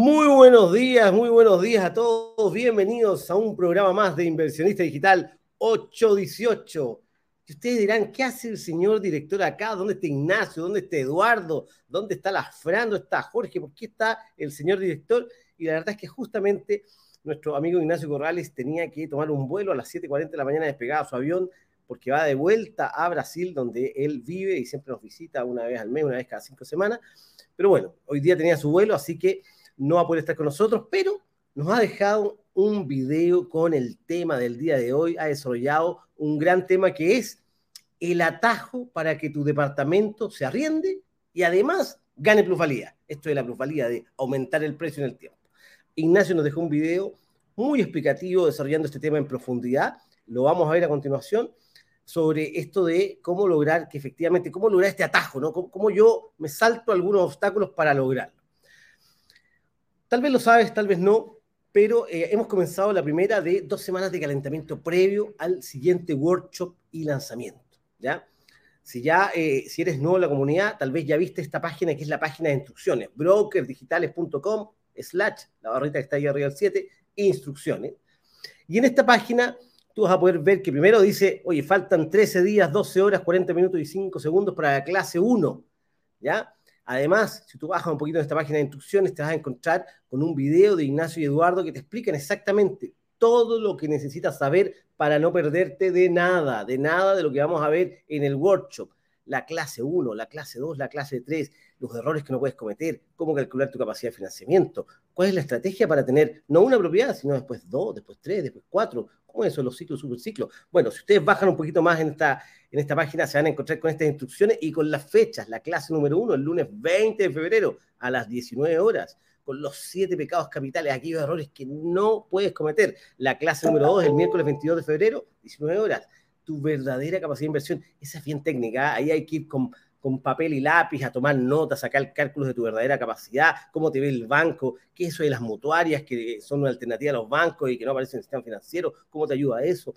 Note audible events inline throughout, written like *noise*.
buenos días, muy buenos días a todos. Bienvenidos a un programa más de Inversionista Digital 818. Y ustedes dirán, ¿qué hace el señor director acá? ¿Dónde está Ignacio? ¿Dónde está Eduardo? ¿Dónde está la? ¿Dónde está Jorge? ¿Por qué está el señor director? Y la verdad es que justamente nuestro amigo Ignacio Corrales tenía que tomar un vuelo a las 7.40 de la mañana, despegaba su avión, porque va de vuelta a Brasil, donde él vive y siempre nos visita una vez al mes, una vez cada cinco semanas. Pero bueno, hoy día tenía su vuelo, así que no va a poder estar con nosotros, pero nos ha dejado un video con el tema del día de hoy, ha desarrollado un gran tema que es el atajo para que tu departamento se arriende y además gane plusvalía. Esto es la plusvalía de aumentar el precio en el tiempo. Ignacio nos dejó un video muy explicativo desarrollando este tema en profundidad. Lo vamos a ver a continuación sobre esto de cómo lograr que efectivamente, cómo lograr este atajo, ¿no? Cómo, yo me salto algunos obstáculos para lograrlo. Tal vez lo sabes, tal vez no, pero eh, hemos comenzado la primera de dos semanas de calentamiento previo al siguiente workshop y lanzamiento, ¿ya? Si ya, eh, si eres nuevo en la comunidad, tal vez ya viste esta página que es la página de instrucciones, brokerdigitales.com slash, la barrita que está ahí arriba del 7, instrucciones. Y en esta página tú vas a poder ver que primero dice, oye, faltan 13 días, 12 horas, 40 minutos y 5 segundos para la clase 1, ¿ya? Además, si tú bajas un poquito en esta página de instrucciones, te vas a encontrar con un video de Ignacio y Eduardo que te explican exactamente todo lo que necesitas saber para no perderte de nada, de nada de lo que vamos a ver en el workshop. La clase 1, la clase 2, la clase 3, los errores que no puedes cometer, cómo calcular tu capacidad de financiamiento, cuál es la estrategia para tener no una propiedad, sino después dos, después tres, después cuatro, cómo es eso, los ciclos, superciclos. Bueno, si ustedes bajan un poquito más en esta, en esta página, se van a encontrar con estas instrucciones y con las fechas, la clase número uno, el lunes 20 de febrero a las 19 horas con los siete pecados capitales, aquellos errores que no puedes cometer. La clase número dos, el miércoles 22 de febrero, 19 horas. Tu verdadera capacidad de inversión, esa es bien técnica, ahí hay que ir con con papel y lápiz a tomar notas, sacar cálculos de tu verdadera capacidad, cómo te ve el banco, qué es eso de las mutuarias que son una alternativa a los bancos y que no aparecen en el sistema financiero, cómo te ayuda eso.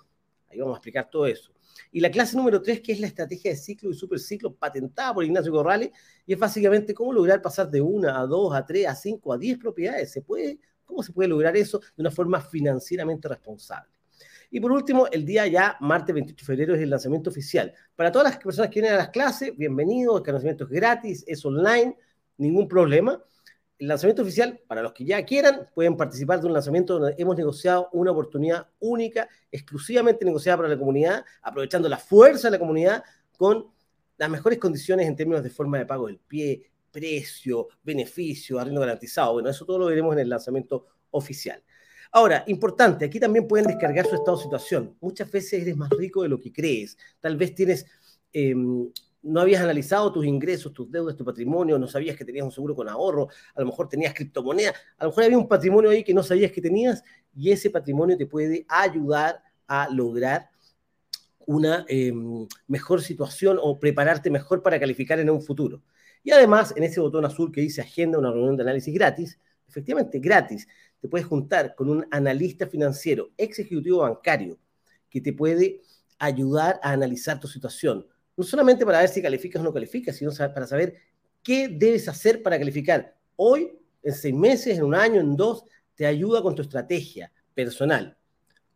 Ahí vamos a explicar todo eso. Y la clase número tres, que es la estrategia de ciclo y superciclo patentada por Ignacio Corrales, y es básicamente cómo lograr pasar de una a dos, a tres, a cinco, a diez propiedades. ¿Se puede? ¿Cómo se puede lograr eso de una forma financieramente responsable? Y por último, el día ya, martes 28 de febrero, es el lanzamiento oficial. Para todas las personas que vienen a las clases, bienvenidos, el lanzamiento es gratis, es online, ningún problema. El lanzamiento oficial, para los que ya quieran, pueden participar de un lanzamiento donde hemos negociado una oportunidad única, exclusivamente negociada para la comunidad, aprovechando la fuerza de la comunidad con las mejores condiciones en términos de forma de pago del pie, precio, beneficio, arriendo garantizado. Bueno, eso todo lo veremos en el lanzamiento oficial. Ahora, importante, aquí también pueden descargar su estado de situación. Muchas veces eres más rico de lo que crees. Tal vez tienes, em, no habías analizado tus ingresos, tus deudas, tu patrimonio, no sabías que tenías un seguro con ahorro, a lo mejor tenías criptomonedas, a lo mejor había un patrimonio ahí que no sabías que tenías y ese patrimonio te puede ayudar a lograr una em, mejor situación o prepararte mejor para calificar en un futuro. Y además, en ese botón azul que dice Agenda, una reunión de análisis gratis, efectivamente gratis, te puedes juntar con un analista financiero, ex ejecutivo bancario, que te puede ayudar a analizar tu situación. No solamente para ver si calificas o no calificas, sino para saber qué debes hacer para calificar. Hoy, en seis meses, en un año, en dos, te ayuda con tu estrategia personal.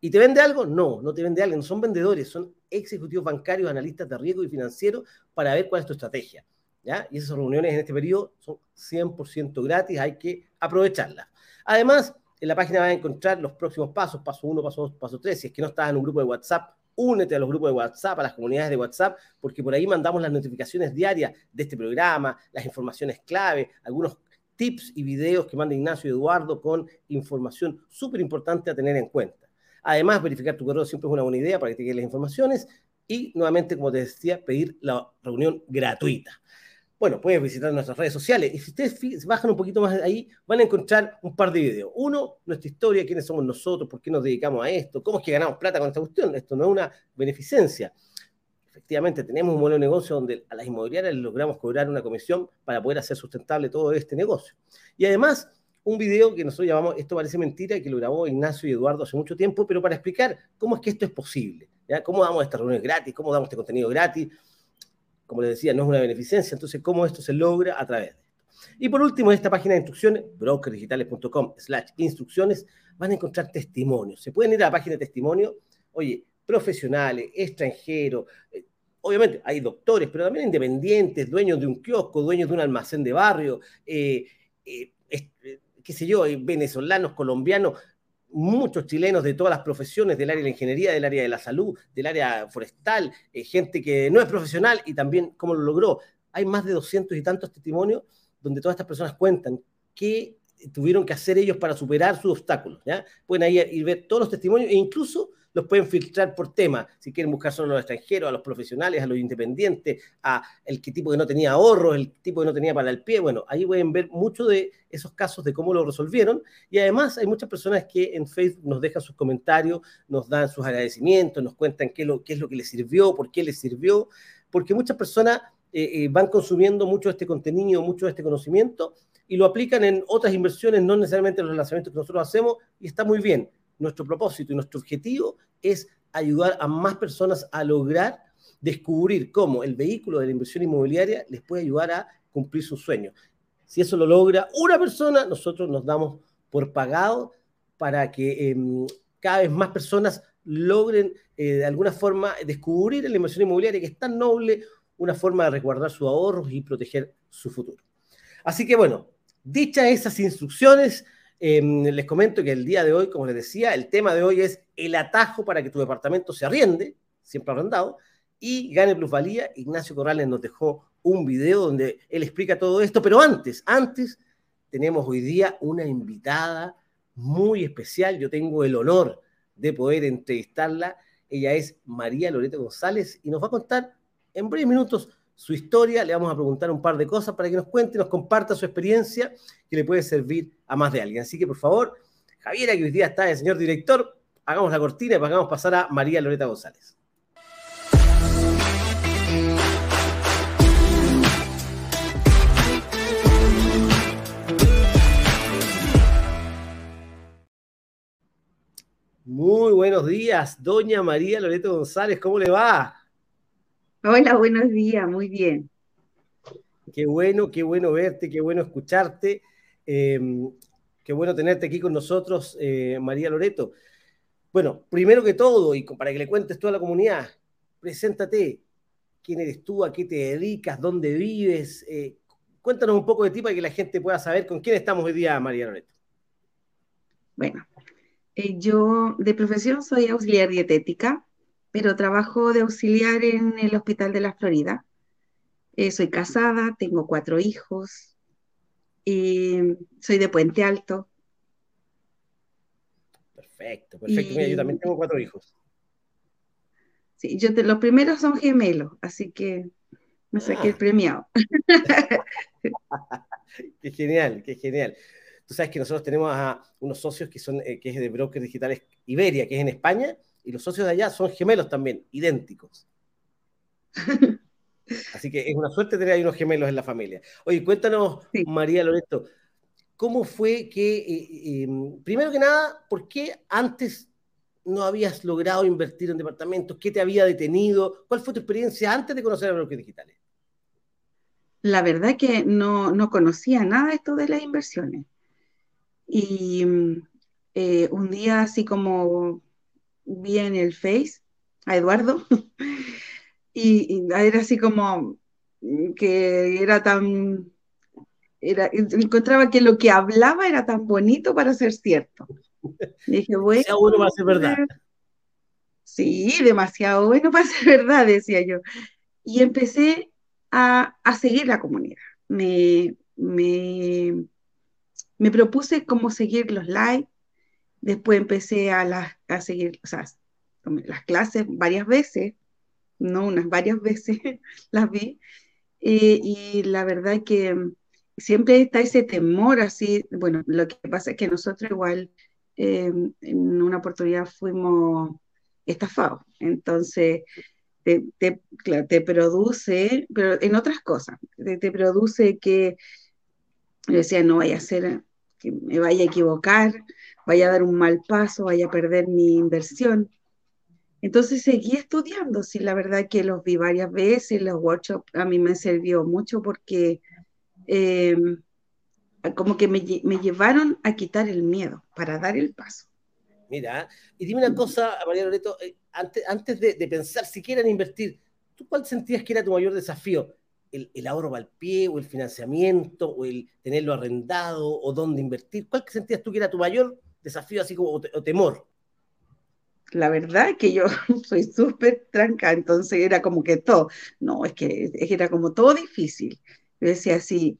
¿Y te vende algo? No, no te vende algo. No son vendedores, son ejecutivos bancarios, analistas de riesgo y financiero para ver cuál es tu estrategia. Y esas reuniones en este periodo son 100% gratis, hay que aprovecharlas. Además, en la página vas a encontrar los próximos pasos, paso 1, paso 2, paso 3. Si es que no estás en un grupo de WhatsApp, únete a los grupos de WhatsApp, a las comunidades de WhatsApp, porque por ahí mandamos las notificaciones diarias de este programa, las informaciones clave, algunos tips y videos que manda Ignacio y Eduardo con información súper importante a tener en cuenta. Además, verificar tu correo siempre es una buena idea para que te queden las informaciones y nuevamente, como te decía, pedir la reunión gratuita. Bueno, puedes visitar nuestras redes sociales y si ustedes bajan un poquito más ahí, van a encontrar un par de videos. Uno, nuestra historia, quiénes somos nosotros, por qué nos dedicamos a esto, cómo es que ganamos plata con esta cuestión. Esto no es una beneficencia. Efectivamente, tenemos un modelo de negocio donde a las inmobiliarias les logramos cobrar una comisión para poder hacer sustentable todo este negocio. Y además, un video que nosotros llamamos Esto parece mentira, que lo grabó Ignacio y Eduardo hace mucho tiempo, pero para explicar cómo es que esto es posible. ¿Cómo damos estas reuniones gratis? ¿Cómo damos este contenido gratis? Como les decía, no es una beneficencia, entonces cómo esto se logra a través de esto. Y por último, en esta página de instrucciones, brokerdigitales.com slash instrucciones, van a encontrar testimonios. Se pueden ir a la página de testimonio, oye, profesionales, extranjeros, eh, obviamente hay doctores, pero también independientes, dueños de un kiosco, dueños de un almacén de barrio, eh, eh, qué sé yo, venezolanos, colombianos, muchos chilenos de todas las profesiones, del área de la ingeniería, del área de la salud, del área forestal, gente que no es profesional y también cómo lo logró. Hay más de doscientos y tantos testimonios donde todas estas personas cuentan qué tuvieron que hacer ellos para superar sus obstáculos. ¿ya? Pueden ahí ir ver todos los testimonios e incluso los pueden filtrar por tema, si quieren buscar solo a los extranjeros, a los profesionales, a los independientes, a el tipo que no tenía ahorros, el tipo que no tenía para el pie, bueno, ahí pueden ver muchos de esos casos de cómo lo resolvieron. Y además hay muchas personas que en Facebook nos dejan sus comentarios, nos dan sus agradecimientos, nos cuentan qué, lo, qué es lo que les sirvió, por qué les sirvió, porque muchas personas eh, eh, van consumiendo mucho este contenido, mucho este conocimiento y lo aplican en otras inversiones, no necesariamente en los lanzamientos que nosotros hacemos, y está muy bien nuestro propósito y nuestro objetivo es ayudar a más personas a lograr descubrir cómo el vehículo de la inversión inmobiliaria les puede ayudar a cumplir sus sueños. Si eso lo logra una persona, nosotros nos damos por pagado para que em, cada vez más personas logren eh, de alguna forma descubrir en la inversión inmobiliaria que es tan noble una forma de resguardar sus ahorros y proteger su futuro. Así que bueno, dichas esas instrucciones, Em, les comento que el día de hoy, como les decía, el tema de hoy es el atajo para que tu departamento se arriende, siempre arrendado, y gane plusvalía. Ignacio Corrales nos dejó un video donde él explica todo esto, pero antes, antes, tenemos hoy día una invitada muy especial. Yo tengo el honor de poder entrevistarla. Ella es María Loreto González y nos va a contar en breves minutos su historia, le vamos a preguntar un par de cosas para que nos cuente, nos comparta su experiencia que le puede servir a más de alguien. Así que por favor, Javiera, que hoy día está el señor director, hagamos la cortina y a pasar a María Loreta González. Muy buenos días, doña María Loreto González, ¿cómo le va? Hola, buenos días, muy bien. Qué bueno, qué bueno verte, qué bueno escucharte. Em, qué bueno tenerte aquí con nosotros, eh, María Loreto. Bueno, primero que todo, y para que le cuentes toda la comunidad, preséntate. ¿Quién eres tú? ¿A qué te dedicas? ¿Dónde vives? Eh, cuéntanos un poco de ti para que la gente pueda saber con quién estamos hoy día, María Loreto. Bueno, eh, yo de profesión soy auxiliar dietética pero trabajo de auxiliar en el Hospital de la Florida. Eh, soy casada, tengo cuatro hijos, soy de Puente Alto. Perfecto, perfecto. yo también tengo cuatro hijos. Sí, yo los primeros son gemelos, así que me saqué el ah. premiado. *laughs* qué genial, qué genial. Tú sabes que nosotros tenemos a unos socios que son eh, que es de Brokers Digitales Iberia, que es en España, y los socios de allá son gemelos también, idénticos. *laughs* Así que es una suerte tener ahí unos gemelos en la familia. Oye, cuéntanos, María Loreto, ¿cómo fue que, eh, em, primero que nada, por qué antes no habías logrado invertir en departamentos? ¿Qué te había detenido? ¿Cuál fue tu experiencia antes de conocer a brokers digitales? La verdad que no, no conocía nada esto de las inversiones. Y eh, un día así como vi en el Face a Eduardo *laughs* y, era así como que era tan, era, encontraba que lo que hablaba era tan bonito para ser cierto. dije, *laughs* bueno, bueno para ser verdad. Sí, demasiado bueno *laughs* para ser verdad, decía yo. Y empecé a, seguir la comunidad. Me, me, me propuse cómo seguir los likes, Después empecé a, a seguir las clases varias veces, no unas varias veces *laughs* las vi, eh, y la verdad que siempre está ese temor así, bueno, lo que pasa es que nosotros igual eh, en una oportunidad fuimos estafados, entonces te, te, produce, pero en otras cosas, te, produce que decía, no vaya a ser, que me vaya a equivocar, vaya a dar un mal paso, vaya a perder mi inversión. Entonces seguí estudiando, sí, la verdad que los vi varias veces, los workshops a mí me sirvió mucho porque em, como que me, me llevaron a quitar el miedo para dar el paso. Mira, y dime una cosa, María Loreto, eh, antes, antes de, de, pensar siquiera en invertir, ¿tú cuál sentías que era tu mayor desafío? ¿El, el ahorro al pie, o el financiamiento, o el tenerlo arrendado, o dónde invertir? ¿Cuál sentías tú que era tu mayor desafío, así como, o, o temor? La verdad es que yo *laughs* soy súper tranca, entonces era como que todo, no, es que, era como todo difícil. Yo decía así,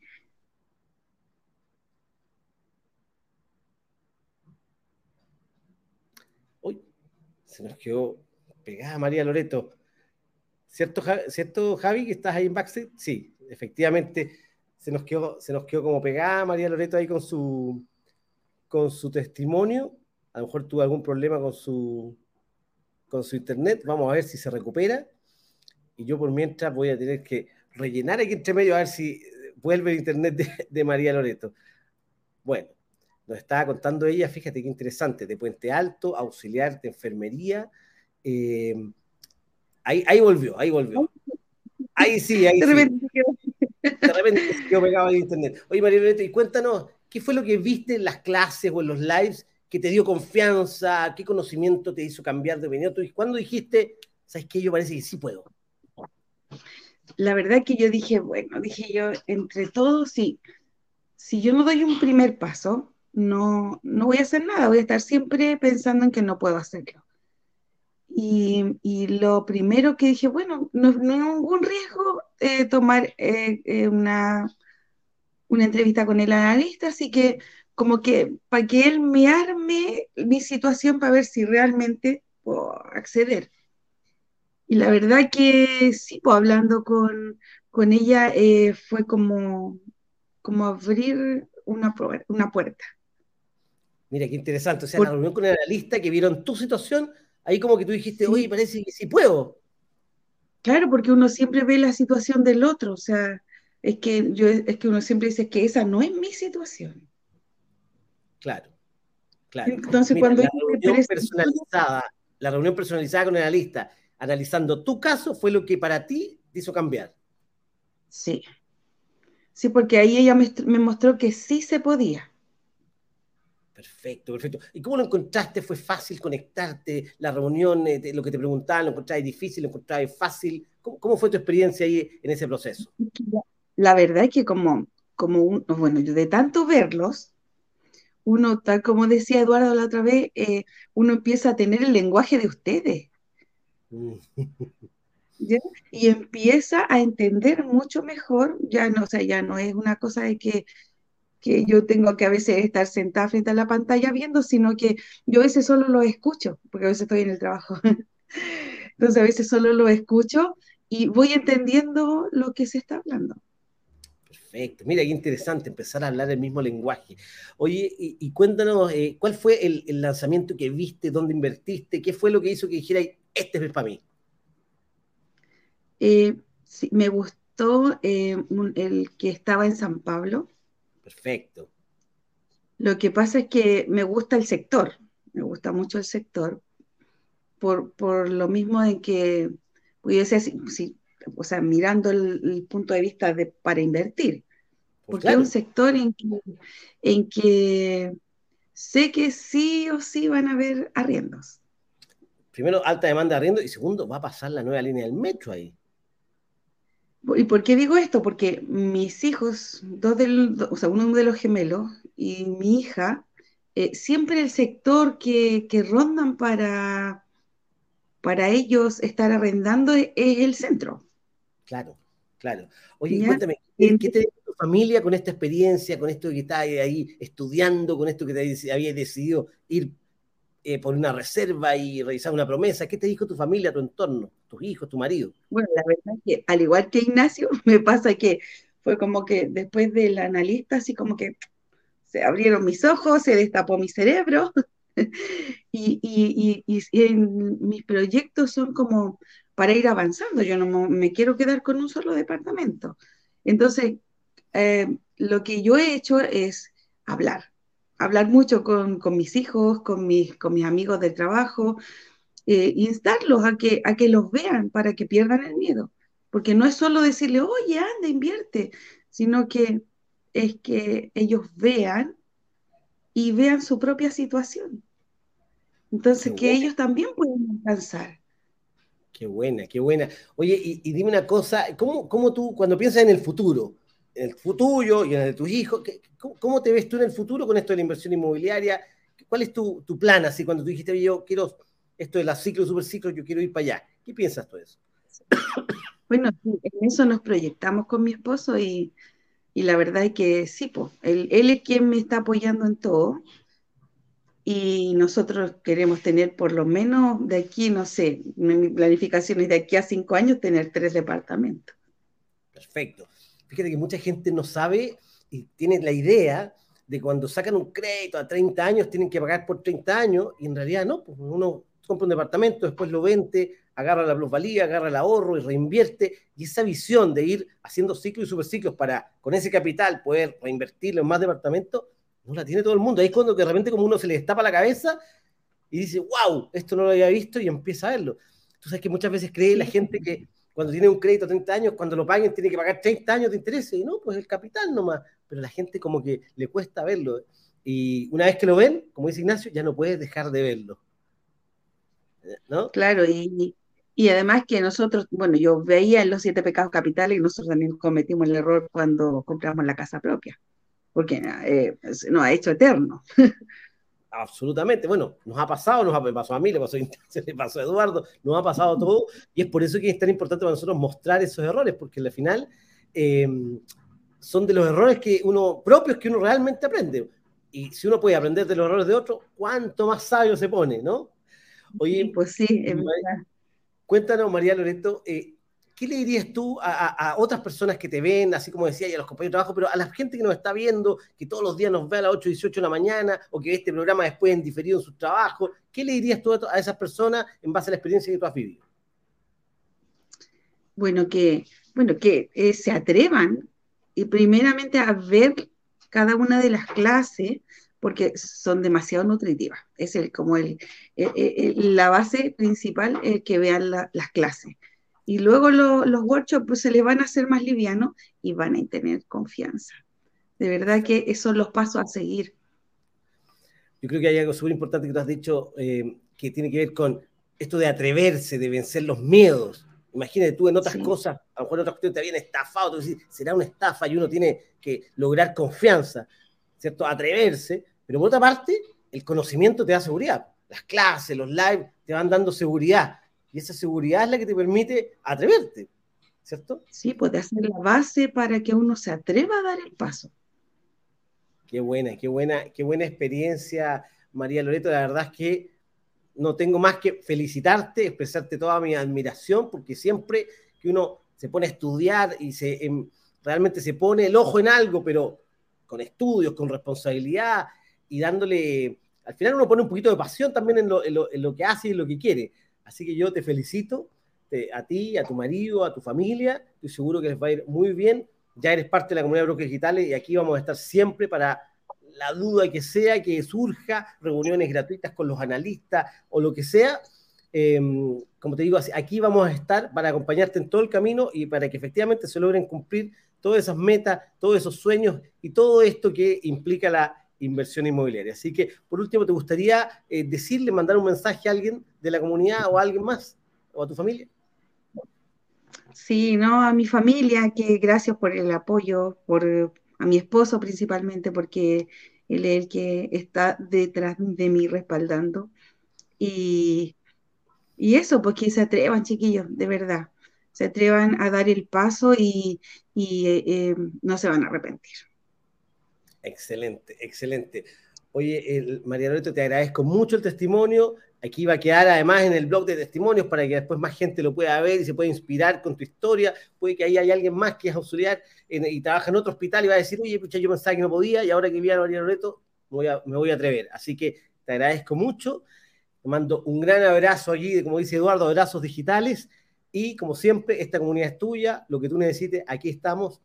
se nos quedó pegada María Loreto. ¿Cierto, ¿Cierto, Javi, que estás ahí en backstage? Sí, efectivamente, se nos quedó, se nos quedó como pegada María Loreto ahí con su, con su testimonio. A lo mejor tuvo algún problema con su, con su internet. Vamos a ver si se recupera. Y yo por mientras voy a tener que rellenar aquí entre medio a ver si vuelve el internet de, de María Loreto. Bueno, nos estaba contando ella, fíjate qué interesante, de Puente Alto, auxiliar de enfermería. Eh, ahí, ahí volvió, ahí volvió. Ahí sí, ahí de sí. repente De repente se quedó pegado en internet. Oye, María Loreto, y cuéntanos, ¿qué fue lo que viste en las clases o en los lives que te dio confianza? ¿Qué conocimiento te hizo cambiar de opinión? ¿Y cuándo dijiste, sabes qué, yo parece que sí puedo? La verdad que yo dije, bueno, dije yo, entre todos, sí, si yo no doy un primer paso, no, no voy a hacer nada, voy a estar siempre pensando en que no puedo hacerlo. Y, y lo primero que dije, bueno, no, no ningún riesgo eh, tomar eh, eh, una, una entrevista con el analista, así que como que para que él me arme mi situación para ver si realmente puedo acceder. Y la verdad que sí, pues hablando con, con ella eh, fue como, como abrir una, una puerta. Mira, qué interesante. O sea, Por- la reunión con el analista que vieron tu situación, ahí como que tú dijiste, oye, parece que sí puedo. Claro, porque uno siempre ve la situación del otro, o sea, es que yo es que uno siempre dice que esa no es mi situación. Claro, claro. Entonces, Mira, cuando la reunión personalizada, la reunión personalizada con el analista, analizando tu caso, fue lo que para ti te hizo cambiar. Sí. Sí, porque ahí ella me, me mostró que sí se podía. Perfecto, perfecto. ¿Y cómo lo encontraste? ¿Fue fácil conectarte? ¿La reunión, eh, te- lo que te preguntaban, lo encontrabas difícil, lo encontrabas fácil? ¿Cómo, cómo fue tu experiencia ahí en ese proceso? La verdad es que como, como un- bueno, yo de tanto verlos, uno, tal como decía Eduardo la otra vez, eh, uno empieza a tener el lenguaje de ustedes, Mm, ¿ya? Y empieza a entender mucho mejor, ya no, o sea, ya no es una cosa de que, que yo tengo que a veces estar sentada frente a la pantalla viendo, sino que yo a veces solo lo escucho, porque a veces estoy en el trabajo. *laughs* Entonces a veces solo lo escucho y voy entendiendo lo que se está hablando. Perfecto. Mira, qué interesante empezar a hablar el mismo lenguaje. Oye, y, y cuéntanos, eh, ¿cuál fue el, el lanzamiento que viste? ¿Dónde invertiste? ¿Qué fue lo que hizo que dijeras, este es para mí? Eh, sí, me gustó eh, el que estaba en San Pablo. Perfecto. Lo que pasa es que me gusta el sector, me gusta mucho el sector, por, por lo mismo de que, si- si- o sea, mirando el, el punto de vista de, para invertir, Pues porque claro, es un sector en que, en que sé que sí o sí van a haber arriendos. primero, alta demanda de arriendo y segundo, va a pasar la nueva línea del metro ahí. ¿Y por qué digo esto? Porque mis hijos, dos del, o sea, uno de los gemelos y mi hija, eh, siempre el sector que, que rondan para, para ellos estar arrendando es, es el centro. Claro, claro. Oye, ¿Ya? cuéntame, ¿qué, qué te dijo tu familia con esta experiencia, con esto que estás ahí estudiando, con esto que te habías decidido ir eh, por una reserva y realizar una promesa? ¿Qué te dijo tu familia, tu entorno, tus hijos, tu marido? Bueno, la verdad es que al igual que Ignacio, *laughs* me pasa que fue como que después del analista, así como que se abrieron mis ojos, se destapó mi cerebro *laughs* y, y, y, y en mis proyectos son como para ir avanzando. Yo no me quiero quedar con un solo departamento. Entonces, eh, lo que yo he hecho es hablar, hablar mucho con, con mis hijos, con mis, con mis amigos del trabajo, eh, instarlos a que, a que los vean para que pierdan el miedo. Porque no es solo decirle, oye, anda, invierte, sino que es que ellos vean y vean su propia situación. Entonces, que ellos también pueden alcanzar. Qué buena, qué buena. Oye, y, dime una cosa, ¿cómo, ¿cómo, tú, cuando piensas en el futuro, en el futuro y en el de tus hijos, cómo, te ves tú en el futuro con esto de la inversión inmobiliaria? ¿Cuál es tu, tu plan así cuando tú dijiste, yo quiero esto de la ciclo, superciclo, yo quiero ir para allá? ¿Qué piensas tú de eso? *coughs* Bueno, en eso nos proyectamos con mi esposo y, la verdad es que sí, pues, él, él es quien me está apoyando en todo y nosotros queremos tener por lo menos de aquí, no sé, mi planificación es de aquí a cinco años tener tres departamentos. Perfecto. Fíjate que mucha gente no sabe y tiene la idea de cuando sacan un crédito a 30 años tienen que pagar por 30 años y en realidad no, pues uno compra un departamento, después lo vende, agarra la plusvalía, agarra el ahorro y reinvierte. Y esa visión de ir haciendo ciclos y superciclos para con ese capital poder reinvertirlo en más departamentos no la tiene todo el mundo. Ahí es cuando de repente como uno se le destapa la cabeza y dice, wow, esto no lo había visto y empieza a verlo. Tú sabes que muchas veces cree la gente que cuando tiene un crédito a 30 años, cuando lo paguen tiene que pagar 30 años de interés. Y no, pues el capital nomás. Pero la gente como que le cuesta verlo. Y una vez que lo ven, como dice Ignacio, ya no puedes dejar de verlo. ¿No? Claro, y, y además que nosotros, bueno, yo veía en los siete pecados capitales y nosotros también cometimos el error cuando compramos la casa propia porque eh, nos ha hecho eterno. *laughs* Absolutamente. Bueno, nos ha pasado, nos ha pasado a mí, le pasó a *laughs* le pasó a Eduardo, nos ha pasado todo, y es por eso que es tan importante para nosotros mostrar esos errores, porque al final eh, son de los errores que uno, propios que uno realmente aprende. Y si uno puede aprender de los errores de otro, cuánto más sabio se pone, ¿no? Oye, pues sí, cuéntanos, María Loreto, eh, ¿qué le dirías tú a, otras personas que te ven, así como decía, y a los compañeros de trabajo, pero a la gente que nos está viendo, que todos los días nos ve a las 8, 18 de la mañana, o que ve este programa después en diferido en su trabajo, ¿qué le dirías tú a, esas personas en base a la experiencia que tú has vivido? Bueno, que, bueno, que eh, se atrevan y primeramente a ver cada una de las clases, porque son demasiado nutritivas. Es el, como el, la base principal, el que vean las clases y luego los workshops pues, se les van a hacer más livianos y van a tener confianza. De verdad que esos son los pasos a seguir. Yo creo que hay algo súper importante que tú has dicho eh, que tiene que ver con esto de atreverse, de vencer los miedos. Imagínate tú en otras cosas, a lo mejor en otras cuestiones te habían estafado, tú dices, será una estafa y uno tiene que lograr confianza, ¿cierto? Atreverse, pero por otra parte, el conocimiento te da seguridad. Las clases, los lives te van dando seguridad y esa seguridad es la que te permite atreverte, ¿cierto? Sí, puede hacer la base para que uno se atreva a dar el paso. Qué buena, qué buena, qué buena experiencia, María Loreto. La verdad es que no tengo más que felicitarte, expresarte toda mi admiración, porque siempre que uno se pone a estudiar y se em, realmente se pone el ojo en algo, pero con estudios, con responsabilidad y dándole, al final uno pone un poquito de pasión también en lo, en lo que hace y en lo que quiere. Así que yo te felicito a ti, a tu marido, a tu familia. Estoy seguro que les va a ir muy bien. Ya eres parte de la comunidad de brokers digitales y aquí vamos a estar siempre para la duda que sea, que surja, reuniones gratuitas con los analistas o lo que sea. Em, como te digo, aquí vamos a estar para acompañarte en todo el camino y para que efectivamente se logren cumplir todas esas metas, todos esos sueños y todo esto que implica la inversión inmobiliaria. Así que, por último, ¿te gustaría eh, decirle, mandar un mensaje a alguien de la comunidad o a alguien más o a tu familia? Sí, no, a mi familia, que gracias por el apoyo, por a mi esposo principalmente, porque él es el que está detrás de mí respaldando. Y, eso, pues que se atrevan, chiquillos, de verdad. Se atrevan a dar el paso y, eh, eh, no se van a arrepentir. Excelente, excelente. Oye, el, María Loreto, te agradezco mucho el testimonio. Aquí va a quedar además en el blog de testimonios para que después más gente lo pueda ver y se pueda inspirar con tu historia. Puede que ahí haya alguien más que es auxiliar y trabaja en otro hospital y va a decir, oye, pucha, yo pensaba que no podía y ahora que vi a María Loreto me voy a, me voy a atrever. Así que te agradezco mucho. Te mando un gran abrazo allí, como dice Eduardo, abrazos digitales. Y como siempre, esta comunidad es tuya. Lo que tú necesites, aquí estamos.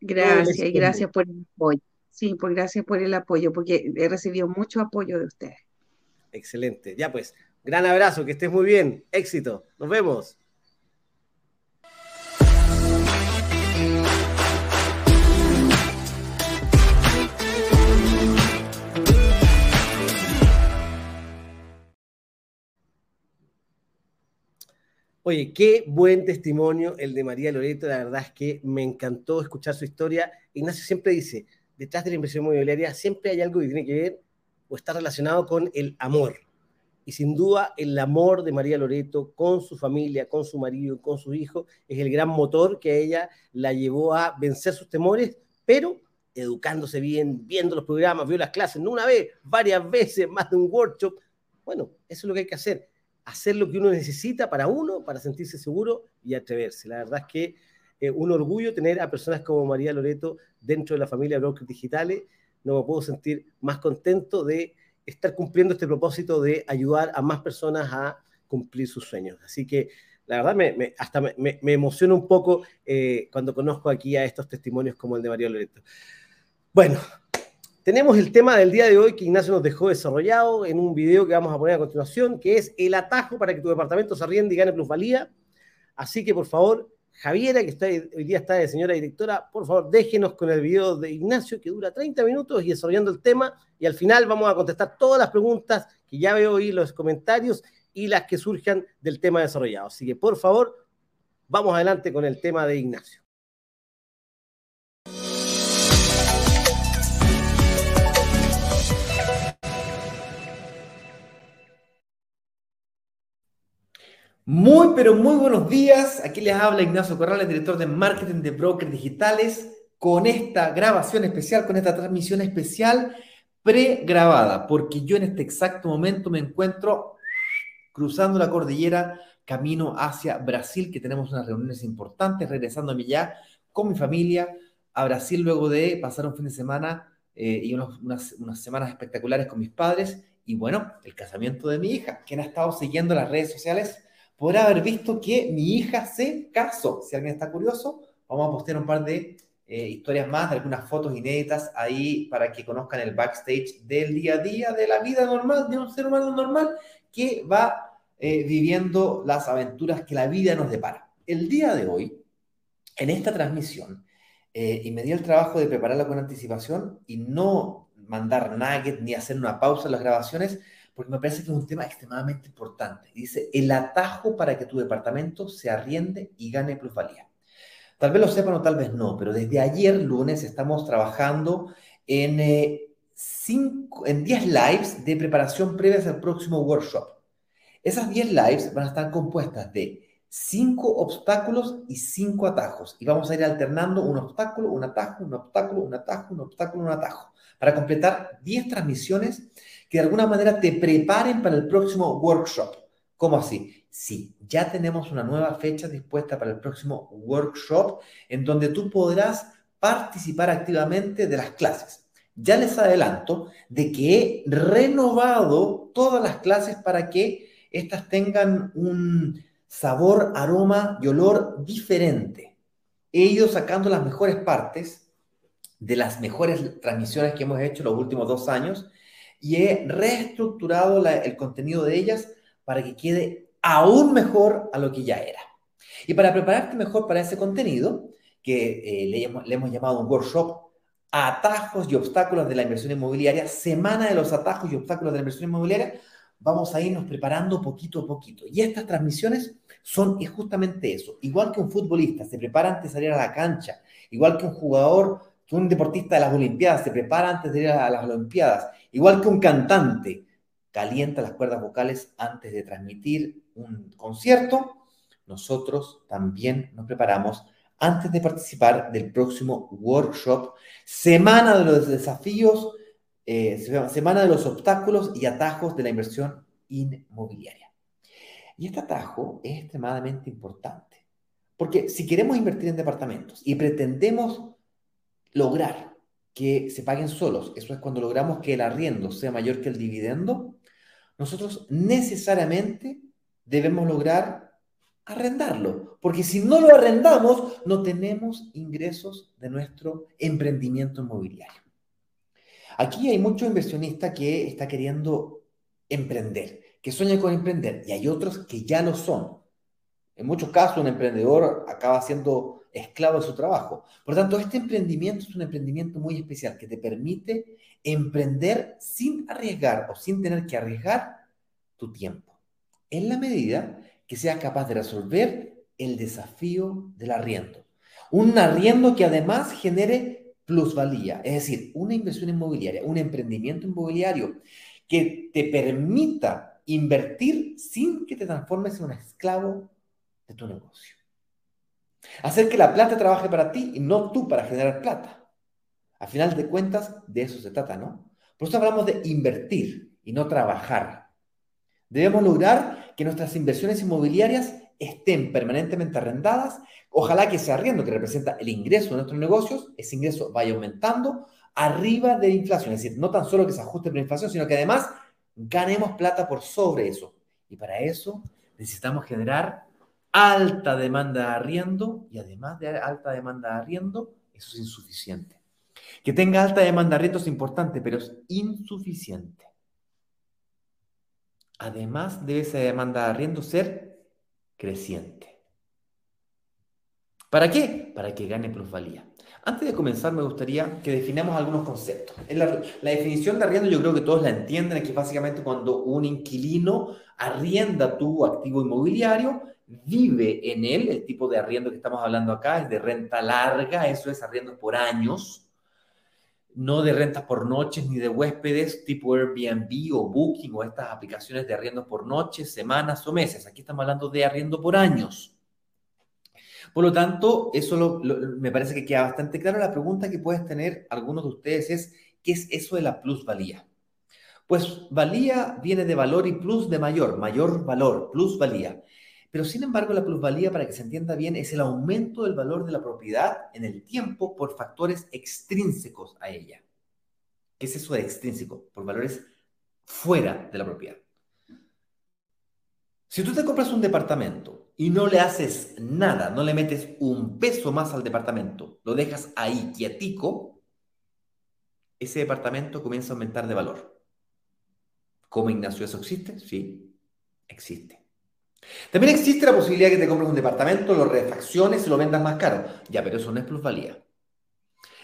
Gracias, gracias por el apoyo. Sí, pues gracias por el apoyo, porque he recibido mucho apoyo de ustedes. Excelente. Ya pues, gran abrazo, que estés muy bien. Éxito. Nos vemos. Oye, qué buen testimonio el de María Loreto, la verdad es que me encantó escuchar su historia. Ignacio siempre dice, detrás de la inversión inmobiliaria siempre hay algo que tiene que ver o está relacionado con el amor. Y sin duda el amor de María Loreto con su familia, con su marido, con su hijo, es el gran motor que a ella la llevó a vencer sus temores, pero educándose bien, viendo los programas, vio las clases, no una vez, varias veces, más de un workshop. Bueno, eso es lo que hay que hacer, hacer lo que uno necesita para uno, para sentirse seguro y atreverse. La verdad es que es un orgullo tener a personas como María Loreto dentro de la familia de Brokers Digitales. No me puedo sentir más contento de estar cumpliendo este propósito de ayudar a más personas a cumplir sus sueños. Así que la verdad me, hasta me, me, emociona un poco eh, cuando conozco aquí a estos testimonios como el de María Loreto. Bueno, tenemos el tema del día de hoy que Ignacio nos dejó desarrollado en un video que vamos a poner a continuación, que es el atajo para que tu departamento se arriende y gane plusvalía. Así que por favor, Javiera, que hoy día está de señora directora, por favor, déjenos con el video de Ignacio, que dura 30 minutos y desarrollando el tema. Y al final vamos a contestar todas las preguntas que ya veo ahí los comentarios y las que surjan del tema desarrollado. Así que, por favor, vamos adelante con el tema de Ignacio. Muy, pero muy buenos días. Aquí les habla Ignacio Corrales, director de marketing de Brokers Digitales, con esta grabación especial, con esta transmisión especial pregrabada, porque yo en este exacto momento me encuentro cruzando la cordillera camino hacia Brasil, que tenemos unas reuniones importantes, regresándome ya con mi familia a Brasil luego de pasar un fin de semana eh, y unas, unas semanas espectaculares con mis padres y bueno, el casamiento de mi hija, quien ha estado siguiendo las redes sociales podrá haber visto que mi hija se casó. Si alguien está curioso, vamos a postear un par de eh, historias más, de algunas fotos inéditas ahí para que conozcan el backstage del día a día, de la vida normal, de un ser humano normal que va eh, viviendo las aventuras que la vida nos depara. El día de hoy, en esta transmisión, eh, y me dio el trabajo de prepararla con anticipación y no mandar nuggets ni hacer una pausa en las grabaciones, porque me parece que es un tema extremadamente importante. Dice, el atajo para que tu departamento se arriende y gane plusvalía. Tal vez lo sepan o tal vez no, pero desde ayer lunes estamos trabajando en, eh, cinco, en 10 lives de preparación previas al próximo workshop. Esas 10 lives van a estar compuestas de 5 obstáculos y 5 atajos. Y vamos a ir alternando un obstáculo, un atajo, un obstáculo, un atajo, un obstáculo, un atajo, para completar 10 transmisiones que de alguna manera te preparen para el próximo workshop. ¿Cómo así? Sí, ya tenemos una nueva fecha dispuesta para el próximo workshop en donde tú podrás participar activamente de las clases. Ya les adelanto de que he renovado todas las clases para que éstas tengan un sabor, aroma y olor diferente. He ido sacando las mejores partes de las mejores transmisiones que hemos hecho los últimos dos años y he reestructurado el contenido de ellas para que quede aún mejor a lo que ya era. Y para prepararte mejor para ese contenido, que eh, le, hemos llamado un workshop, atajos y obstáculos de la inversión inmobiliaria, semana de los atajos y obstáculos de la inversión inmobiliaria, vamos a irnos preparando poquito a poquito. Y estas transmisiones son justamente eso. Igual que un futbolista se prepara antes de salir a la cancha, igual que un jugador, que un deportista de las Olimpiadas se prepara antes de ir a las Olimpiadas, Igual que un cantante calienta las cuerdas vocales antes de transmitir un concierto, nosotros también nos preparamos antes de participar del próximo workshop, Semana de los Desafíos, eh, Semana de los Obstáculos y Atajos de la Inversión Inmobiliaria. Y este atajo es extremadamente importante, porque si queremos invertir en departamentos y pretendemos lograr que se paguen solos, eso es cuando logramos que el arriendo sea mayor que el dividendo, nosotros necesariamente debemos lograr arrendarlo, porque si no lo arrendamos, no tenemos ingresos de nuestro emprendimiento inmobiliario. Aquí hay muchos inversionistas que está queriendo emprender, que sueñan con emprender, y hay otros que ya lo son. En muchos casos, un emprendedor acaba siendo esclavo de su trabajo. Por tanto, este emprendimiento es un emprendimiento muy especial que te permite emprender sin arriesgar o sin tener que arriesgar tu tiempo. En la medida que seas capaz de resolver el desafío del arriendo. Un arriendo que además genere plusvalía, es decir, una inversión inmobiliaria, un emprendimiento inmobiliario que te permita invertir sin que te transformes en un esclavo de tu negocio. Hacer que la plata trabaje para ti y no tú para generar plata. Al final de cuentas, de eso se trata, ¿no? Por eso hablamos de invertir y no trabajar. Debemos lograr que nuestras inversiones inmobiliarias estén permanentemente arrendadas. Ojalá que ese arriendo que representa el ingreso de nuestros negocios, ese ingreso vaya aumentando arriba de la inflación. Es decir, no tan solo que se ajuste por la inflación, sino que además ganemos plata por sobre eso. Y para eso necesitamos generar alta demanda de arriendo y además de alta demanda de arriendo, eso es insuficiente. Que tenga alta demanda de arriendo es importante, pero es insuficiente. Además debe esa demanda de arriendo ser creciente. ¿Para qué? Para que gane plusvalía. Antes de comenzar, me gustaría que definamos algunos conceptos. La, la, definición de arriendo yo creo que todos la entienden, que es básicamente cuando un inquilino arrienda tu activo inmobiliario, vive en él, el tipo de arriendo que estamos hablando acá es de renta larga, eso es arriendo por años, no de rentas por noches ni de huéspedes tipo Airbnb o Booking o estas aplicaciones de arriendo por noches, semanas o meses. Aquí estamos hablando de arriendo por años. Por lo tanto, eso me parece que queda bastante claro. La pregunta que puedes tener algunos de ustedes es, ¿qué es eso de la plusvalía? Pues valía viene de valor y plus de mayor, mayor valor, plusvalía. Pero sin embargo, la plusvalía, para que se entienda bien, es el aumento del valor de la propiedad en el tiempo por factores extrínsecos a ella. ¿Qué es eso de extrínseco? Por valores fuera de la propiedad. Si tú te compras un departamento y no le haces nada, no le metes un peso más al departamento, lo dejas ahí quietico, ese departamento comienza a aumentar de valor. ¿Cómo Ignacio eso existe? Sí, existe. También existe la posibilidad que te compres un departamento, lo refacciones y lo vendas más caro. Ya, pero eso no es plusvalía.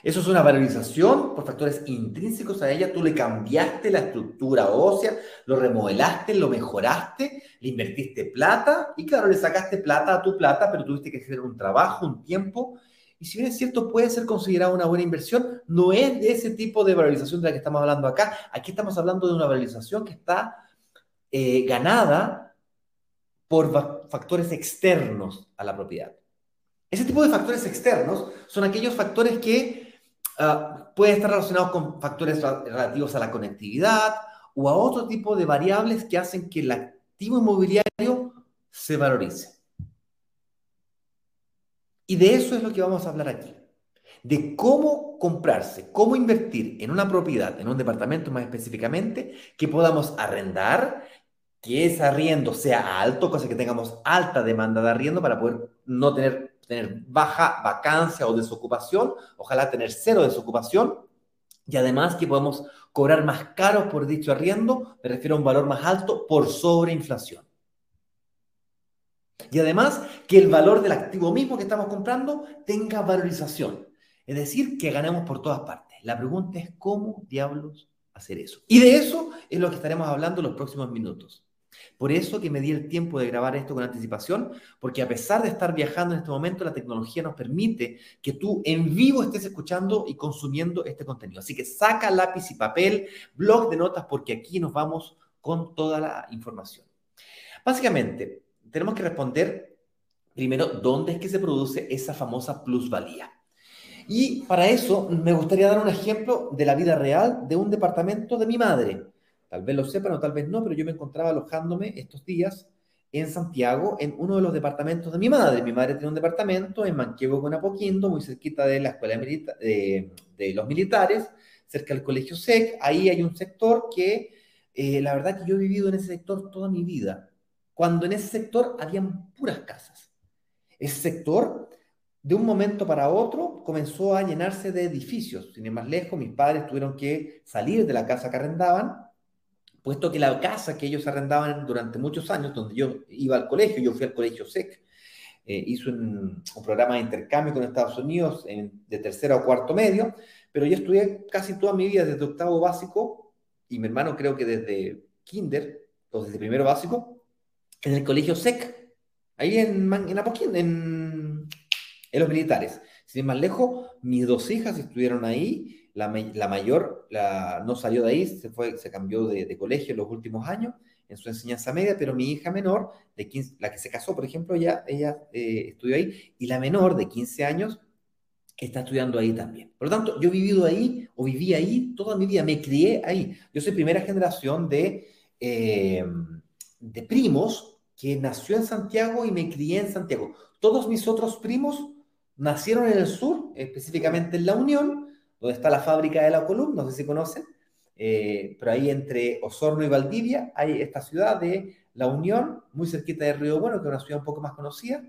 Eso es una valorización por factores intrínsecos a ella. Tú le cambiaste la estructura ósea, lo remodelaste, lo mejoraste, le invertiste plata y claro, le sacaste plata a tu plata, pero tuviste que hacer un trabajo, un tiempo. Y si bien es cierto, puede ser considerada una buena inversión, no es de ese tipo de valorización de la que estamos hablando acá. Aquí estamos hablando de una valorización que está eh, ganada por factores externos a la propiedad. Ese tipo de factores externos son aquellos factores que uh, pueden estar relacionados con factores relativos a la conectividad o a otro tipo de variables que hacen que el activo inmobiliario se valorice. Y de eso es lo que vamos a hablar aquí. De cómo comprarse, cómo invertir en una propiedad, en un departamento más específicamente, que podamos arrendar que ese arriendo sea alto, cosa que tengamos alta demanda de arriendo para poder no tener, tener baja vacancia o desocupación, ojalá tener cero desocupación, y además que podamos cobrar más caro por dicho arriendo, me refiero a un valor más alto por sobreinflación. Y además que el valor del activo mismo que estamos comprando tenga valorización, es decir, que ganemos por todas partes. La pregunta es cómo diablos hacer eso. Y de eso es lo que estaremos hablando en los próximos minutos. Por eso que me di el tiempo de grabar esto con anticipación, porque a pesar de estar viajando en este momento, la tecnología nos permite que tú en vivo estés escuchando y consumiendo este contenido. Así que saca lápiz y papel, blog de notas, porque aquí nos vamos con toda la información. Básicamente, tenemos que responder primero dónde es que se produce esa famosa plusvalía. Y para eso me gustaría dar un ejemplo de la vida real de un departamento de mi madre. Tal vez lo sepan o tal vez no, pero yo me encontraba alojándome estos días en Santiago, en uno de los departamentos de mi madre. Mi madre tiene un departamento en Manquehue con Apoquindo, muy cerquita de la escuela de, los militares, cerca del colegio SEC. Ahí hay un sector que, eh, la verdad que yo he vivido en ese sector toda mi vida, cuando en ese sector habían puras casas. Ese sector, de un momento para otro, comenzó a llenarse de edificios. Sin ir más lejos, mis padres tuvieron que salir de la casa que arrendaban puesto que la casa que ellos arrendaban durante muchos años, donde yo iba al colegio, yo fui al colegio SEC, eh, hizo un, programa de intercambio con Estados Unidos de tercero o cuarto medio, pero yo estudié casi toda mi vida desde octavo básico y mi hermano creo que desde kinder, o desde primero básico, en el colegio SEC, ahí en, en en, en los militares. Sin más lejos, mis dos hijas estuvieron ahí, la, mayor no salió de ahí, se, fue, se cambió de, colegio en los últimos años en su enseñanza media, pero mi hija menor, de 15, la que se casó, por ejemplo, ya, ella eh, estudió ahí, y la menor de 15 años está estudiando ahí también. Por lo tanto, yo he vivido ahí o viví ahí toda mi vida, me crié ahí. Yo soy primera generación de, eh, de primos que nació en Santiago y me crié en Santiago. Todos mis otros primos nacieron en el sur, específicamente en La Unión, donde está la fábrica de la Columna, no sé si conocen, eh, pero ahí entre Osorno y Valdivia hay esta ciudad de La Unión, muy cerquita de Río Bueno, que es una ciudad un poco más conocida.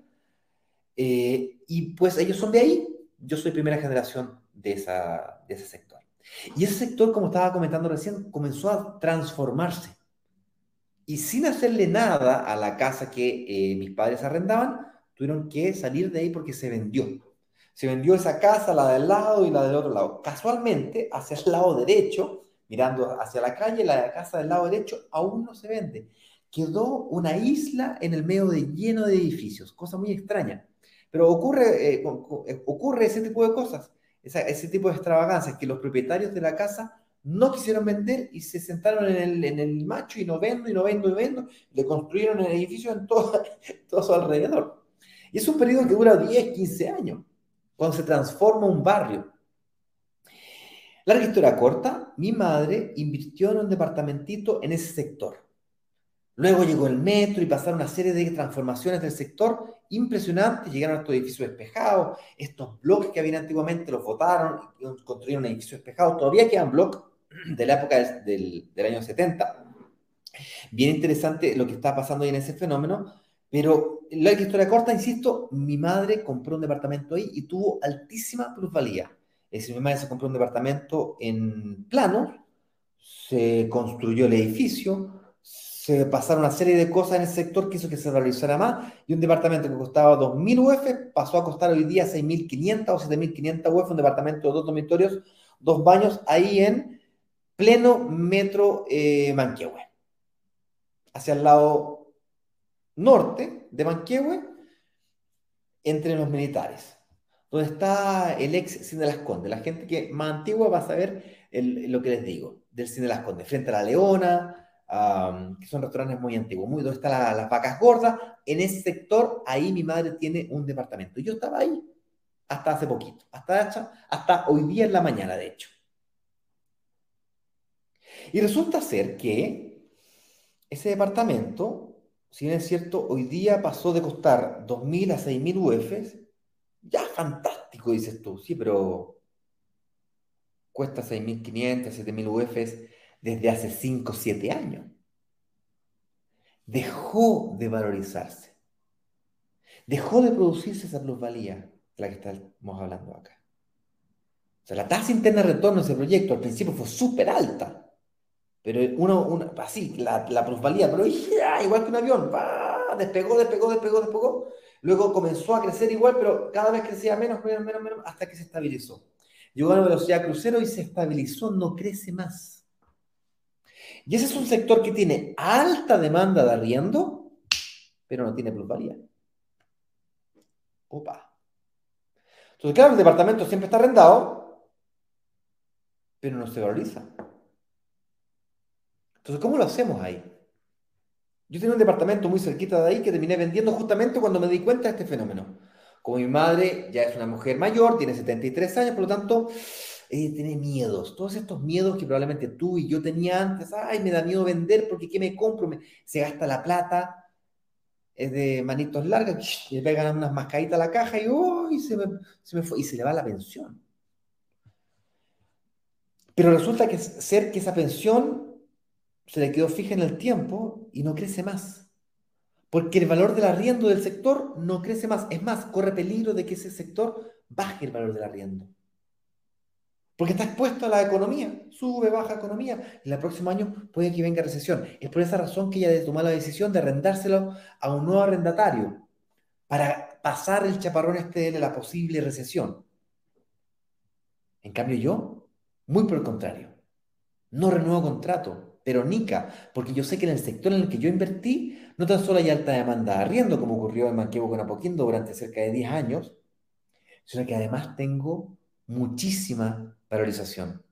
Eh, y pues ellos son de ahí, yo soy primera generación de ese sector. Y ese sector, como estaba comentando recién, comenzó a transformarse. Y sin hacerle nada a la casa que eh, mis padres arrendaban, tuvieron que salir de ahí porque se vendió. Se vendió esa casa, la del lado y la del otro lado. Casualmente, hacia el lado derecho, mirando hacia la calle, la casa del lado derecho aún no se vende. Quedó una isla en el medio de lleno de edificios, cosa muy extraña. Pero ocurre, eh, eh, ocurre ese tipo de cosas, ese tipo de extravagancias, que los propietarios de la casa no quisieron vender y se sentaron en el, en el macho y no vendo, y no vendo, y vendo. Le construyeron el edificio en todo, *laughs* todo su alrededor. Y es un periodo que dura 10, 15 años, cuando se transforma un barrio. Larga historia corta, mi madre invirtió en un departamentito en ese sector. Luego llegó el metro y pasaron una serie de transformaciones del sector impresionantes. Llegaron a estos edificios despejados, estos bloques que habían antiguamente los votaron y construyeron un edificio despejado. Todavía quedan bloques de la época del, año 70. Bien interesante lo que está pasando ahí en ese fenómeno, pero la historia corta, insisto, mi madre compró un departamento ahí y tuvo altísima plusvalía. Es decir, mi madre se compró un departamento en plano, se construyó el edificio, se pasaron una serie de cosas en el sector que hizo que se realizara más y un departamento que costaba 2.000 UF pasó a costar hoy día 6.500 o 7.500 UF, un departamento de dos dormitorios, dos baños ahí en pleno metro eh, Manquehue, hacia el lado norte de Manquehue, entre los militares, donde está el ex Cine Las Condes. La gente que más antigua va a saber lo que les digo, del Cine Las Condes, frente a la Leona, que son restaurantes muy antiguos, muy donde están las vacas gordas. En ese sector, ahí mi madre tiene un departamento. Yo estaba ahí hasta hace poquito, hasta, hasta hoy día en la mañana, de hecho. Y resulta ser que ese departamento, si bien es cierto, hoy día pasó de costar 2.000 a 6.000 UFs, ya fantástico, dices tú, sí, pero cuesta 6.500, 7.000 UFs desde hace 5 o 7 años. Dejó de valorizarse. Dejó de producirse esa plusvalía de la que estamos hablando acá. O sea, la tasa interna de retorno de ese proyecto al principio fue súper alta. Pero uno, así, la, plusvalía, pero igual que un avión, despegó, despegó, despegó, despegó. Luego comenzó a crecer igual, pero cada vez crecía menos, menos, menos, menos, hasta que se estabilizó. Llegó a una velocidad crucero y se estabilizó, no crece más. Y ese es un sector que tiene alta demanda de arriendo, pero no tiene plusvalía. Opa. Entonces, claro, el departamento siempre está arrendado, pero no se valoriza. Entonces, ¿cómo lo hacemos ahí? Yo tenía un departamento muy cerquita de ahí que terminé vendiendo justamente cuando me di cuenta de este fenómeno. Como mi madre ya es una mujer mayor, tiene 73 años, por lo tanto, eh, tiene miedos, todos estos miedos que probablemente tú y yo tenía antes, ay, me da miedo vender porque ¿qué me compro? se gasta la plata, es de manitos largas, le pegan unas mascaditas a la caja y, se, me, se y se le va la pensión. Pero resulta que ser que esa pensión se le quedó fija en el tiempo y no crece más. Porque el valor del arriendo del sector no crece más. Es más, corre peligro de que ese sector baje el valor del arriendo. Porque está expuesto a la economía, sube, baja economía, y el próximo año puede que venga recesión. Es por esa razón que ella tomó la decisión de arrendárselo a un nuevo arrendatario para pasar el chaparrón este de la posible recesión. En cambio yo, muy por el contrario, no renuevo contrato, pero nica, porque yo sé que en el sector en el que yo invertí, no tan solo hay alta demanda de arriendo, como ocurrió en Manquebo con Apoquindo durante cerca de 10 años, sino que además tengo muchísima valorización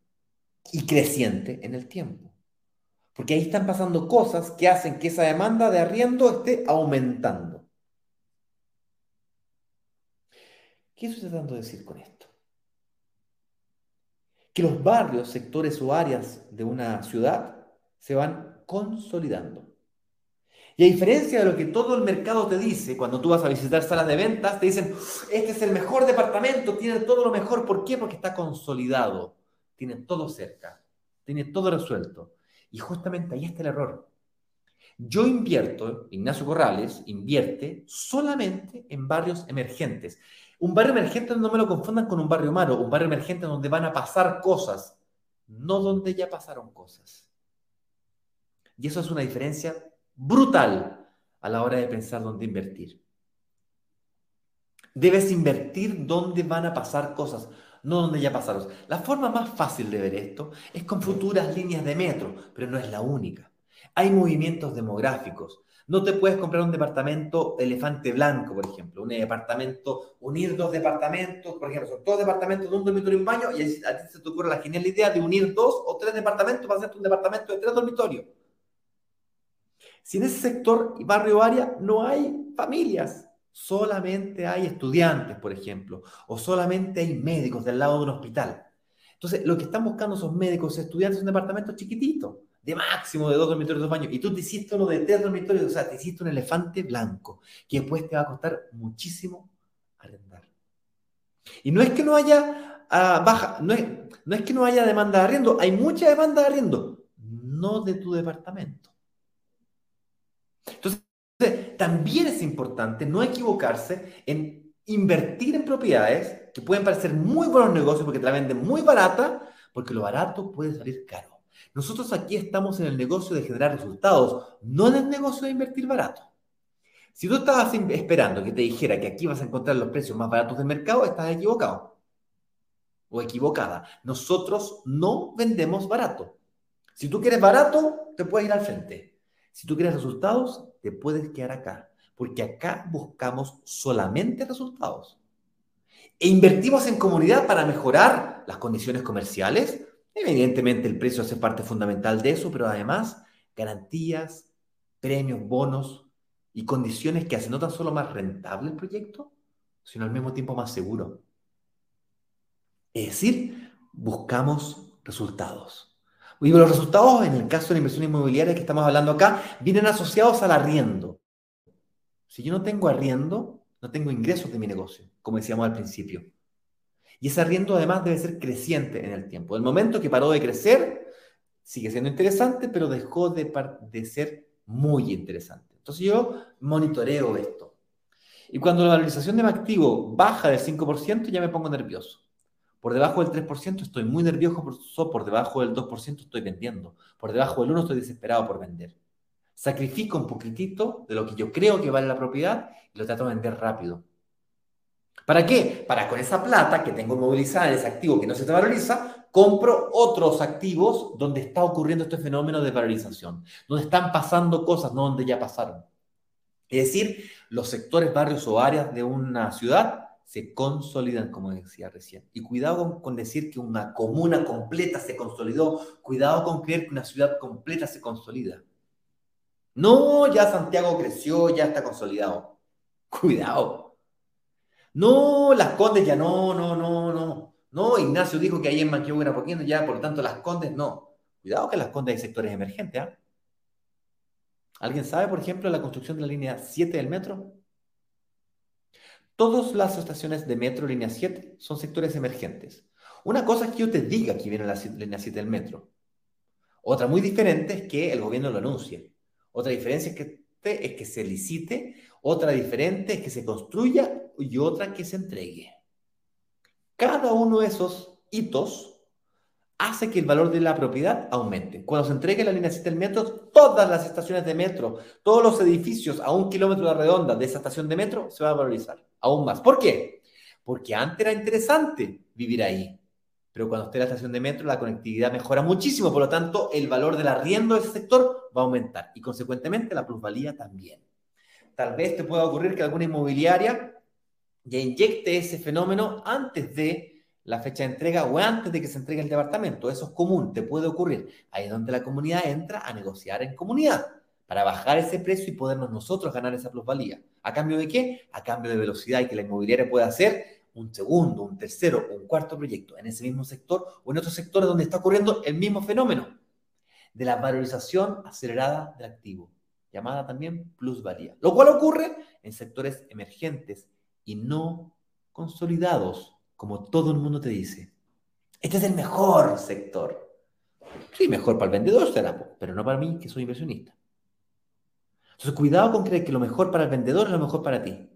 y creciente en el tiempo. Porque ahí están pasando cosas que hacen que esa demanda de arriendo esté aumentando. ¿Qué estoy tratando de decir con esto? Que los barrios, sectores o áreas de una ciudad se van consolidando. Y a diferencia de lo que todo el mercado te dice, cuando tú vas a visitar salas de ventas, te dicen, este es el mejor departamento, tiene todo lo mejor. ¿Por qué? Porque está consolidado, tiene todo cerca, tiene todo resuelto. Y justamente ahí está el error. Yo invierto, Ignacio Corrales invierte solamente en barrios emergentes. Un barrio emergente no me lo confundan con un barrio malo, un barrio emergente donde van a pasar cosas, no donde ya pasaron cosas. Y eso es una diferencia brutal a la hora de pensar dónde invertir. Debes invertir donde van a pasar cosas, no donde ya pasaron. La forma más fácil de ver esto es con futuras líneas de metro, pero no es la única. Hay movimientos demográficos. No te puedes comprar un departamento elefante blanco, por ejemplo, un departamento, unir dos departamentos, por ejemplo, son dos departamentos de un dormitorio y un baño, y a ti se te ocurre la genial idea de unir dos o tres departamentos para hacerte un departamento de tres dormitorios. Si en ese sector, barrio o área, no hay familias, solamente hay estudiantes, por ejemplo, o solamente hay médicos del lado de un hospital. Entonces, lo que están buscando son médicos, estudiantes en un departamento chiquitito, de máximo de dos dormitorios, dos baños, y tú te hiciste uno de tres dormitorios, o sea, te hiciste un elefante blanco, que después te va a costar muchísimo arrendar. Y no es que no haya ah, baja, es, no es que no haya demanda de arriendo, hay mucha demanda de arriendo, no de tu departamento. Entonces, también es importante no equivocarse en invertir en propiedades que pueden parecer muy buenos negocios porque te la venden muy barata, porque lo barato puede salir caro. Nosotros aquí estamos en el negocio de generar resultados, no en el negocio de invertir barato. Si tú estabas esperando que te dijera que aquí vas a encontrar los precios más baratos del mercado, estás equivocado o equivocada. Nosotros no vendemos barato. Si tú quieres barato, te puedes ir al frente. Si tú quieres resultados, te puedes quedar acá, porque acá buscamos solamente resultados. E invertimos en comunidad para mejorar las condiciones comerciales. Evidentemente el precio hace parte fundamental de eso, pero además garantías, premios, bonos y condiciones que hacen no tan solo más rentable el proyecto, sino al mismo tiempo más seguro. Es decir, buscamos resultados. Y los resultados, en el caso de la inversión inmobiliaria que estamos hablando acá, vienen asociados al arriendo. Si yo no tengo arriendo, no tengo ingresos de mi negocio, como decíamos al principio. Y ese arriendo además debe ser creciente en el tiempo. El momento que paró de crecer, sigue siendo interesante, pero dejó de, de ser muy interesante. Entonces yo monitoreo esto. Y cuando la valorización de mi activo baja del 5%, ya me pongo nervioso. Por debajo del 3% estoy muy nervioso, por, debajo del 2% estoy vendiendo. Por debajo del 1% estoy desesperado por vender. Sacrifico un poquitito de lo que yo creo que vale la propiedad y lo trato de vender rápido. ¿Para qué? Para con esa plata que tengo movilizada ese activo que no se te valoriza, compro otros activos donde está ocurriendo este fenómeno de valorización, donde están pasando cosas, no donde ya pasaron. Es decir, los sectores, barrios o áreas de una ciudad se consolidan, como decía recién. Y cuidado con, decir que una comuna completa se consolidó, cuidado con creer que una ciudad completa se consolida. No, ya Santiago creció, ya está consolidado. *laughs* Cuidado. No, las Condes ya no, no, no, no. No, Ignacio dijo que ahí en Manquehue era poquito, ya por lo tanto las Condes no. Cuidado que las Condes hay sectores emergentes. ¿ah? ¿Alguien sabe, por ejemplo, la construcción de la línea 7 del metro? Todas las estaciones de metro línea 7 son sectores emergentes. Una cosa es que yo te diga que viene la línea 7 del metro. Otra muy diferente es que el gobierno lo anuncie. Otra diferencia es que, es que se licite. Otra diferente es que se construya y otra que se entregue. Cada uno de esos hitos hace que el valor de la propiedad aumente. Cuando se entregue la línea 7 del metro, todas las estaciones de metro, todos los edificios a un kilómetro de redonda de esa estación de metro se va a valorizar aún más. ¿Por qué? Porque antes era interesante vivir ahí. Pero cuando esté la estación de metro, la conectividad mejora muchísimo, por lo tanto, el valor del arriendo de ese sector va a aumentar y, consecuentemente, la plusvalía también. Tal vez te pueda ocurrir que alguna inmobiliaria ya inyecte ese fenómeno antes de la fecha de entrega o antes de que se entregue el departamento. Eso es común, te puede ocurrir. Ahí es donde la comunidad entra a negociar en comunidad para bajar ese precio y podernos nosotros ganar esa plusvalía. ¿A cambio de qué? A cambio de velocidad y que la inmobiliaria pueda hacer un segundo, un tercero un cuarto proyecto en ese mismo sector o en otros sectores donde está ocurriendo el mismo fenómeno de la valorización acelerada del activo, llamada también plusvalía. Lo cual ocurre en sectores emergentes y no consolidados, como todo el mundo te dice. Este es el mejor sector. Sí, mejor para el vendedor será, pero no para mí, que soy inversionista. Entonces, cuidado con creer que lo mejor para el vendedor es lo mejor para ti.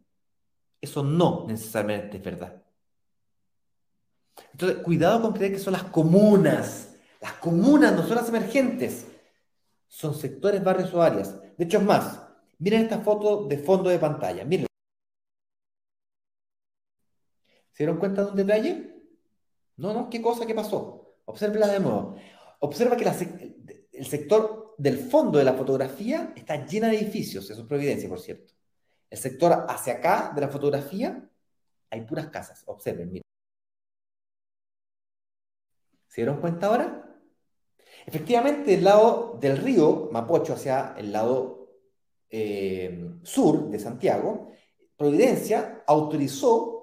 Eso no necesariamente es verdad. Entonces, cuidado con creer que son las comunas. Las comunas no son las emergentes. Son sectores, barrios o áreas. De hecho, es más. Miren esta foto de fondo de pantalla. Miren. ¿Se dieron cuenta de un detalle? No, no, ¿qué cosa? ¿Qué pasó? Obsérvela de nuevo. Observa que el sector del fondo de la fotografía está llena de edificios. Eso es Providencia, por cierto. El sector hacia acá de la fotografía hay puras casas. Observen, miren. ¿Se dieron cuenta ahora? Efectivamente, el lado del río Mapocho hacia el lado eh, sur de Santiago, Providencia autorizó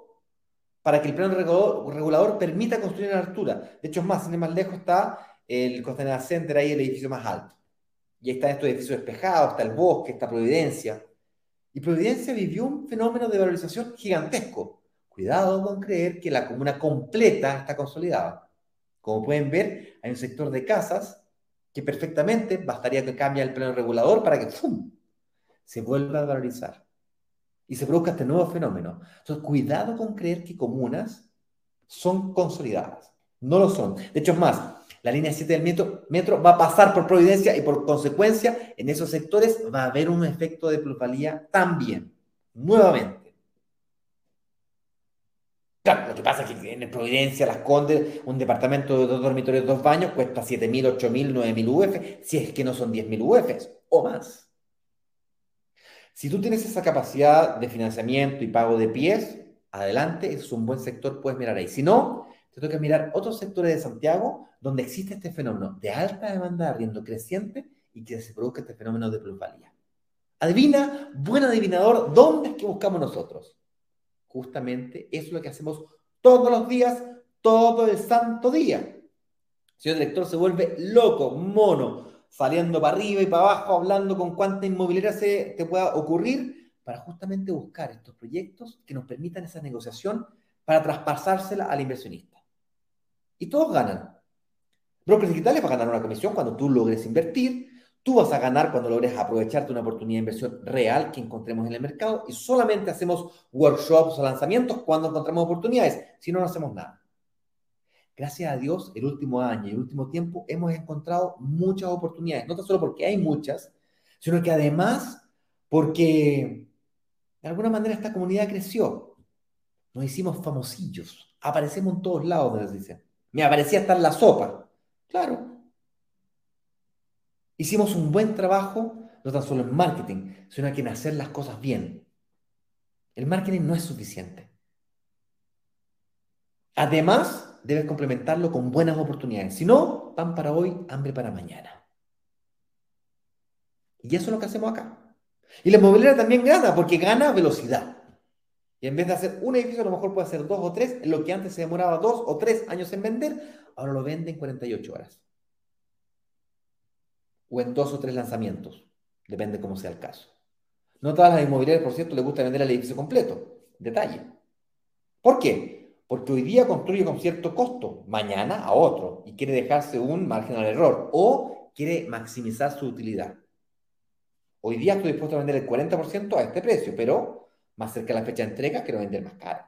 para que el plano regulador, permita construir en altura. De hecho, es más, sin más lejos está el Costanera Center, ahí el edificio más alto. Y ahí están estos edificios despejados, está el bosque, está Providencia. Y Providencia vivió un fenómeno de valorización gigantesco. Cuidado con creer que la comuna completa está consolidada. Como pueden ver, hay un sector de casas que perfectamente bastaría que cambie el plano regulador para que ¡fum! se vuelva a valorizar y se produzca este nuevo fenómeno. Entonces, cuidado con creer que comunas son consolidadas. No lo son. De hecho, es más, la línea 7 del metro, metro va a pasar por Providencia y por consecuencia en esos sectores va a haber un efecto de plusvalía también, nuevamente. Claro, lo que pasa es que en Providencia, Las Condes, un departamento de dos dormitorios, dos baños, cuesta 7.000, 8.000, 9.000 UF, si es que no son 10.000 UF o más. Si tú tienes esa capacidad de financiamiento y pago de pies, adelante, es un buen sector, puedes mirar ahí. Si no, te toca mirar otros sectores de Santiago donde existe este fenómeno de alta demanda de arriendo creciente y que se produzca este fenómeno de plusvalía. Adivina, buen adivinador, ¿dónde es que buscamos nosotros? Justamente eso es lo que hacemos todos los días, todo el santo día. El señor director se vuelve loco, mono, saliendo para arriba y para abajo, hablando con cuánta inmobiliaria se te pueda ocurrir, para justamente buscar estos proyectos que nos permitan esa negociación para traspasársela al inversionista. Y todos ganan. Brokers digitales va a ganar una comisión cuando tú logres invertir, tú vas a ganar cuando logres aprovecharte una oportunidad de inversión real que encontremos en el mercado y solamente hacemos workshops o lanzamientos cuando encontramos oportunidades, si no, no hacemos nada. Gracias a Dios, el último año y el último tiempo hemos encontrado muchas oportunidades, no tan solo porque hay muchas, sino que además porque de alguna manera esta comunidad creció. Nos hicimos famosillos, aparecemos en todos lados, les dicen. Me aparecía hasta en la sopa. Claro. Hicimos un buen trabajo, no tan solo en marketing, sino que en hacer las cosas bien. El marketing no es suficiente. Además, debes complementarlo con buenas oportunidades. Si no, pan para hoy, hambre para mañana. Y eso es lo que hacemos acá. Y la inmobiliaria también gana, porque gana velocidad. Y en vez de hacer un edificio, a lo mejor puede hacer dos o tres, lo que antes se demoraba dos o tres años en vender, ahora lo vende en 48 horas. O en dos o tres lanzamientos, depende cómo sea el caso. No todas las inmobiliarias, por cierto, les gusta vender el edificio completo. Detalle. ¿Por qué? Porque hoy día construye con cierto costo, mañana a otro, y quiere dejarse un margen al error, o quiere maximizar su utilidad. Hoy día estoy dispuesto a vender el 40% a este precio, pero más cerca de la fecha de entrega quiero vender más caro.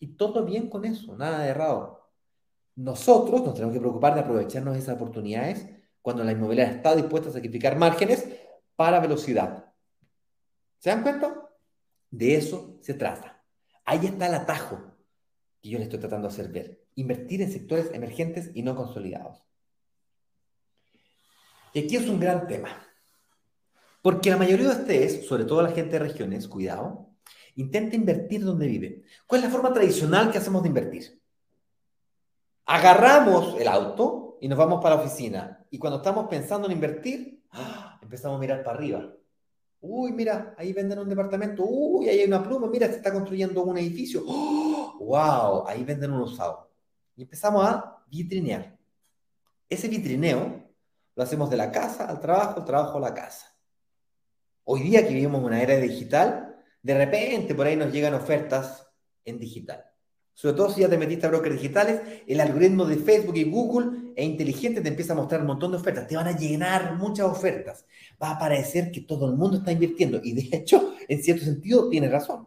Y todo bien con eso, nada de errado. Nosotros nos tenemos que preocupar de aprovecharnos de esas oportunidades cuando la inmobiliaria está dispuesta a sacrificar márgenes para velocidad. ¿Se dan cuenta? De eso se trata. Ahí está el atajo. que yo le estoy tratando de hacer ver. Invertir en sectores emergentes y no consolidados. Y aquí es un gran tema. Porque la mayoría de ustedes, sobre todo la gente de regiones, cuidado, intenta invertir donde vive. ¿Cuál es la forma tradicional que hacemos de invertir? Agarramos el auto y nos vamos para la oficina. Y cuando estamos pensando en invertir, ¡ah! empezamos a mirar para arriba. Uy, mira, ahí venden un departamento. Uy, ahí hay una pluma. Mira, se está construyendo un edificio. ¡Wow! Ahí venden un usado. Y empezamos a vitrinear. Ese vitrineo lo hacemos de la casa al trabajo, el trabajo a la casa. Hoy día que vivimos una era digital, de repente por ahí nos llegan ofertas en digital. Sobre todo si ya te metiste a brokers digitales, el algoritmo de Facebook y Google es inteligente, te empieza a mostrar un montón de ofertas. Te van a llenar muchas ofertas. Va a parecer que todo el mundo está invirtiendo. Y de hecho, en cierto sentido, tiene razón.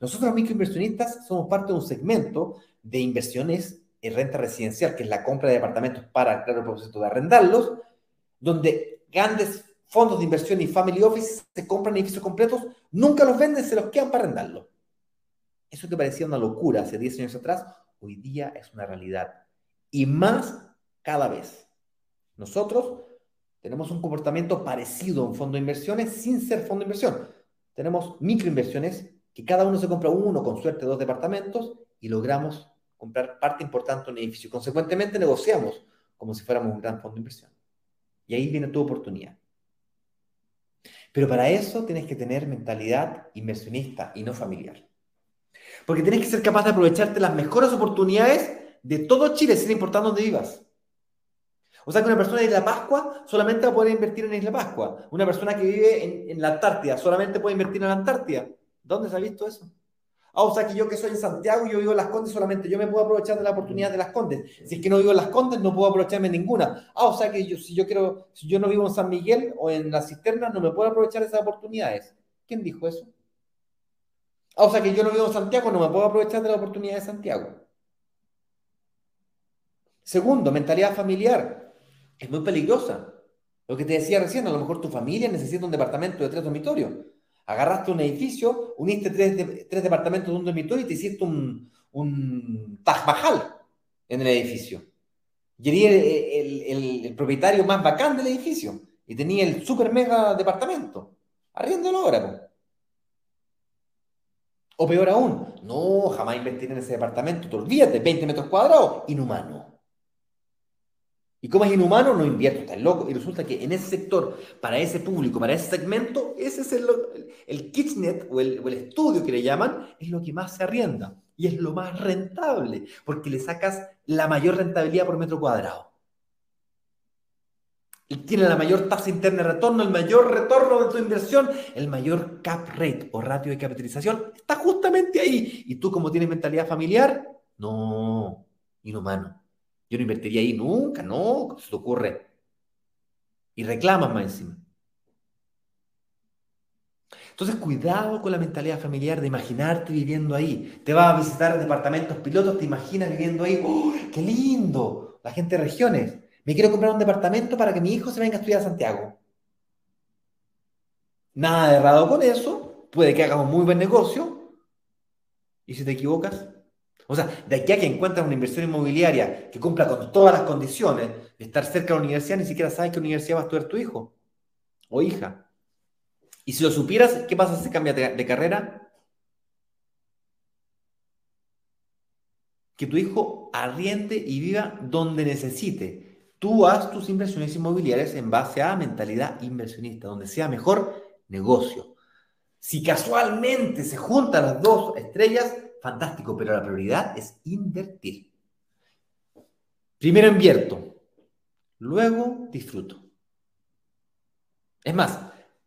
Nosotros microinversionistas somos parte de un segmento de inversiones en renta residencial, que es la compra de departamentos para, claro, el propósito de arrendarlos, donde grandes fondos de inversión y family office se compran edificios completos, nunca los venden, se los quedan para arrendarlos. Eso que parecía una locura hace 10 años atrás, hoy día es una realidad. Y más cada vez. Nosotros tenemos un comportamiento parecido a un fondo de inversiones sin ser fondo de inversión. Tenemos microinversiones que cada uno se compra uno, con suerte dos departamentos, y logramos comprar parte importante de un edificio. Consecuentemente negociamos como si fuéramos un gran fondo de inversión. Y ahí viene tu oportunidad. Pero para eso tienes que tener mentalidad inversionista y no familiar. Porque tienes que ser capaz de aprovecharte las mejores oportunidades de todo Chile, sin importar dónde vivas. O sea que una persona de Isla Pascua solamente va a poder invertir en Isla Pascua. Una persona que vive en, en la Antártida solamente puede invertir en la Antártida. ¿Dónde se ha visto eso? Ah, o sea que yo que soy en Santiago, yo vivo en Las Condes, solamente yo me puedo aprovechar de la oportunidad de Las Condes. Si es que no vivo en Las Condes, no puedo aprovecharme ninguna. Ah, o sea que yo, si yo quiero, si yo no vivo en San Miguel o en las cisternas, no me puedo aprovechar de esas oportunidades. ¿Quién dijo eso? Ah, o sea que yo no vivo en Santiago, no me puedo aprovechar de la oportunidad de Santiago. Segundo, mentalidad familiar. Es muy peligrosa. Lo que te decía recién, a lo mejor tu familia necesita un departamento de tres dormitorios Agarraste un edificio, uniste tres, tres departamentos de un dormitorio y te hiciste un, un Taj Mahal en el edificio. Y eres el, el, propietario más bacán del edificio. Y tenía el super mega departamento. Arriéndolo ahora, O peor aún, no, jamás invertir en ese departamento. Te olvídate, 20 metros cuadrados, inhumano. Y como es inhumano, no invierto, está loco. Y resulta que en ese sector, para ese público, para ese segmento, ese es el, el kitchenet o el, o el estudio que le llaman, es lo que más se arrienda. Y es lo más rentable, porque le sacas la mayor rentabilidad por metro cuadrado. Y tiene la mayor tasa interna de retorno, el mayor retorno de tu inversión, el mayor cap rate o ratio de capitalización, está justamente ahí. Y tú, como tienes mentalidad familiar, no, inhumano. Yo no invertiría ahí nunca, no, ¿qué se te ocurre? Y reclamas más encima. Entonces, cuidado con la mentalidad familiar de imaginarte viviendo ahí. Te vas a visitar departamentos pilotos, te imaginas viviendo ahí. ¡Oh, qué lindo! La gente de regiones. Me quiero comprar un departamento para que mi hijo se venga a estudiar a Santiago. Nada de errado con eso. Puede que hagas un muy buen negocio. Y si te equivocas, o sea, de aquí a que encuentras una inversión inmobiliaria que cumpla con todas las condiciones de estar cerca de la universidad, ni siquiera sabes qué universidad va a estudiar tu hijo o hija. Y si lo supieras, ¿qué pasa si cambia de carrera? Que tu hijo arriende y viva donde necesite. Tú haz tus inversiones inmobiliarias en base a mentalidad inversionista, donde sea mejor negocio. Si casualmente se juntan las dos estrellas, fantástico, pero la prioridad es invertir. Primero invierto, luego disfruto. Es más,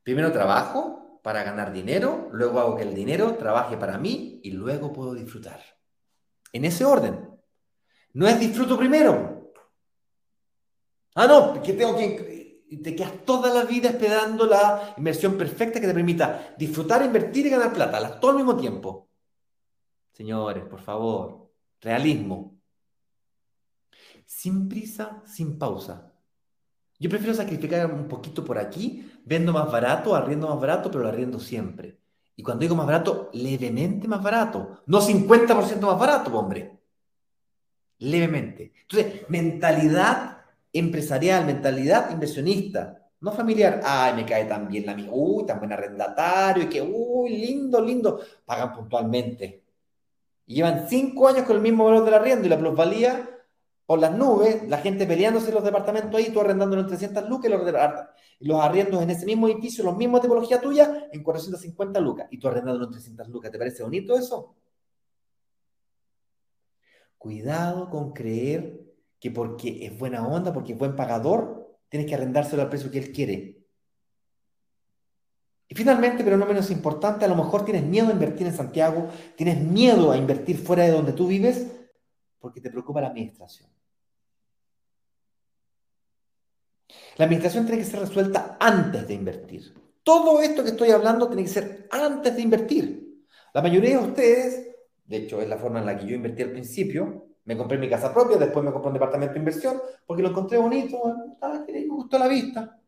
primero trabajo para ganar dinero, luego hago que el dinero trabaje para mí y luego puedo disfrutar. En ese orden. No es disfruto primero. Ah, no, que tengo que... Te quedas toda la vida esperando la inversión perfecta que te permita disfrutar, invertir y ganar plata, todo al mismo tiempo. Señores, por favor, realismo. Sin prisa, sin pausa. Yo prefiero sacrificar un poquito por aquí, vendo más barato, arriendo más barato, pero lo arriendo siempre. Y cuando digo más barato, levemente más barato. No 50% más barato, hombre. Levemente. Entonces, mentalidad empresarial, mentalidad inversionista, no familiar. Ay, me cae tan bien la mía. Uy, tan buen arrendatario. Y que, uy, lindo, lindo. Pagan puntualmente. Y llevan cinco años con el mismo valor del arriendo y la plusvalía por las nubes, la gente peleándose en los departamentos ahí, tú arrendándolo en 300 lucas y los, los en ese mismo edificio, los mismos tipología tuya, en 450 lucas y tú arrendándolo en 300 lucas. ¿Te parece bonito eso? Cuidado con creer que porque es buena onda, porque es buen pagador, tienes que arrendárselo al precio que él quiere. Y finalmente, pero no menos importante, a lo mejor tienes miedo a invertir en Santiago, tienes miedo a invertir fuera de donde tú vives, porque te preocupa la administración. La administración tiene que ser resuelta antes de invertir. Todo esto que estoy hablando tiene que ser antes de invertir. La mayoría de ustedes, de hecho es la forma en la que yo invertí al principio, me compré mi casa propia, después me compré un departamento de inversión porque lo encontré bonito, me gustó la vista.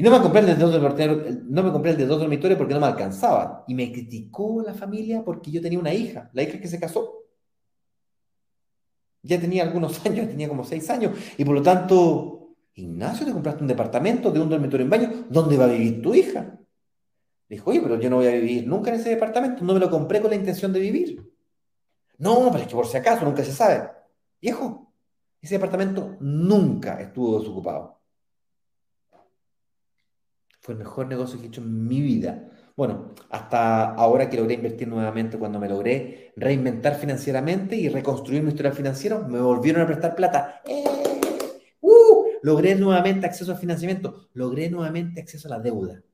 Y no me compré el de dos dormitorios, porque no me alcanzaba. Y me criticó la familia porque yo tenía una hija, la hija que se casó. Ya tenía algunos *laughs* años, tenía como seis años. Y por lo tanto, Ignacio, te compraste un departamento de un dormitorio en baño. ¿Dónde va a vivir tu hija? Dijo, oye, pero yo no voy a vivir nunca en ese departamento. No me lo compré con la intención de vivir. No, pero es que por si acaso, nunca se sabe. Viejo, ese departamento nunca estuvo desocupado. Fue el mejor negocio que he hecho en mi vida. Bueno, hasta ahora que logré invertir nuevamente, cuando me logré reinventar financieramente y reconstruir mi historia financiera, me volvieron a prestar plata. ¡Eh! ¡Uh! Logré nuevamente acceso al financiamiento, logré nuevamente acceso a la deuda.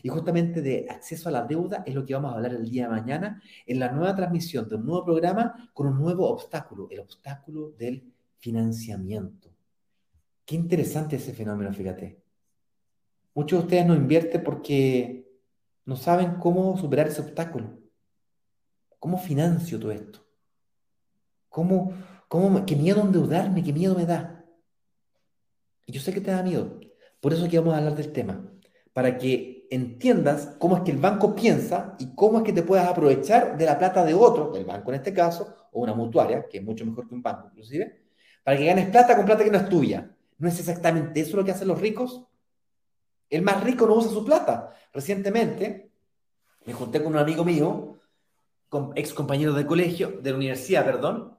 Y justamente de acceso a la deuda es lo que vamos a hablar el día de mañana en la nueva transmisión de un nuevo programa con un nuevo obstáculo, el obstáculo del financiamiento. Qué interesante ese fenómeno, fíjate. Muchos de ustedes no invierten porque no saben cómo superar ese obstáculo. ¿Cómo financio todo esto? ¿Cómo, cómo, qué miedo endeudarme, qué miedo me da? Y yo sé que te da miedo. Por eso aquí vamos a hablar del tema. Para que entiendas cómo es que el banco piensa y cómo es que te puedas aprovechar de la plata de otro, del banco en este caso, o una mutuaria, que es mucho mejor que un banco inclusive, para que ganes plata con plata que no es tuya. ¿No es exactamente eso lo que hacen los ricos? El más rico no usa su plata. Recientemente me junté con un amigo mío, ex compañero de colegio, de la universidad, perdón,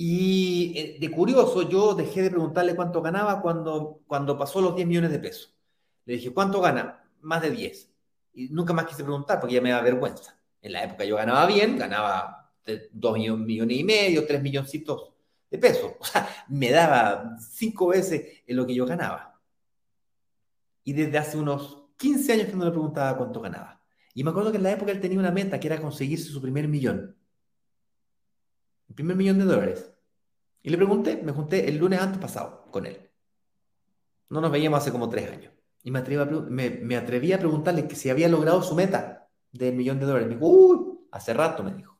y eh, de curioso yo dejé de preguntarle cuánto ganaba cuando, cuando pasó los 10 millones de pesos. Le dije, ¿cuánto gana? Más de 10. Y nunca más quise preguntar porque ya me da vergüenza. En la época yo ganaba bien, ganaba 2 millones y medio, 3 milloncitos de pesos. *laughs* O sea, me daba cinco veces en lo que yo ganaba y desde hace unos 15 años que no le preguntaba cuánto ganaba. Y me acuerdo que en la época él tenía una meta que era conseguirse su primer millón. El primer millón de dólares. Y le pregunté, me junté el lunes antes pasado con él. No nos veíamos hace como tres años. Y me atreví a, me, atreví a preguntarle que si había logrado su meta del millón de dólares. Me dijo, uy, hace rato me dijo.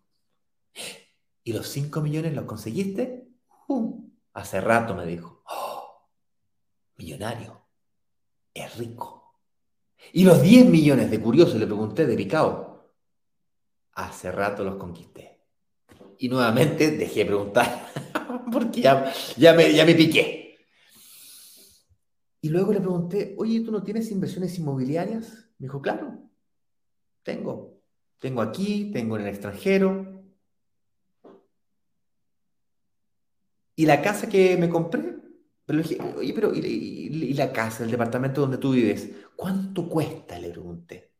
¿Y los 5 millones los conseguiste? Hace rato me dijo. Oh, millonario es rico. Y los 10 millones de curiosos, le pregunté de picao, hace rato los conquisté. Y nuevamente dejé de preguntar, *laughs* porque ya, me, ya me piqué. Y luego le pregunté, oye, ¿tú no tienes inversiones inmobiliarias? Me dijo, claro, tengo. Tengo aquí, tengo en el extranjero. Y la casa que me compré pero le dije, oye, pero ¿y, la casa, el departamento donde tú vives? ¿Cuánto cuesta? Le pregunté.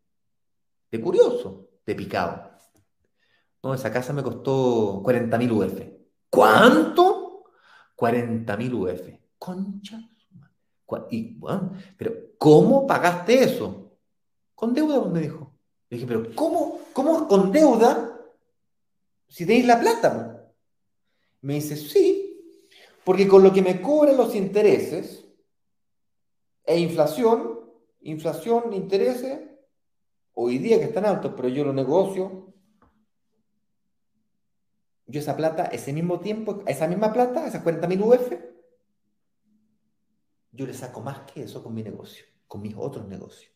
De curioso, de picado. No, esa casa me costó 40 mil UF. ¿Cuánto? 40 mil UF. Concha. Y, bueno, pero ¿cómo pagaste eso? Con deuda, me dijo. Le dije, pero ¿cómo, cómo con deuda si tenéis la plata? Me dice, sí, porque con lo que me cobran los intereses e inflación, inflación, intereses, hoy día que están altos, pero yo lo negocio, yo esa plata, ese mismo tiempo, esa misma plata, esas 40.000 UF, yo le saco más que eso con mi negocio, con mis otros negocios.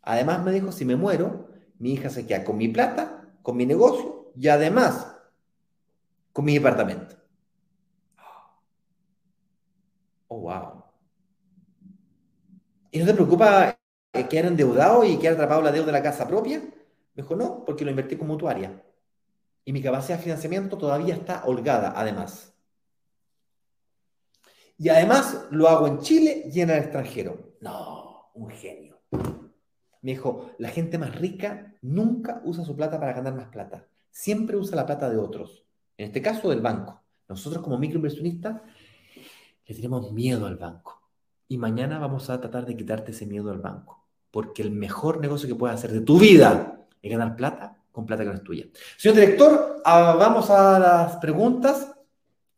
Además me dijo, si me muero, mi hija se queda con mi plata, con mi negocio y además con mi departamento. Oh, wow. ¿Y no te preocupa quedar endeudado y quedar atrapado la deuda de la casa propia? Me dijo, no, porque lo invertí como mutuaria. Y mi capacidad de financiamiento todavía está holgada, además. Y además lo hago en Chile y en el extranjero. No, un genio. Me dijo, la gente más rica nunca usa su plata para ganar más plata. Siempre usa la plata de otros. En este caso, del banco. Nosotros como microinversionistas le tenemos miedo al banco. Y mañana vamos a tratar de quitarte ese miedo al banco. Porque el mejor negocio que puedes hacer de tu vida es ganar plata con plata que no es tuya. Señor director, ah, vamos a las preguntas.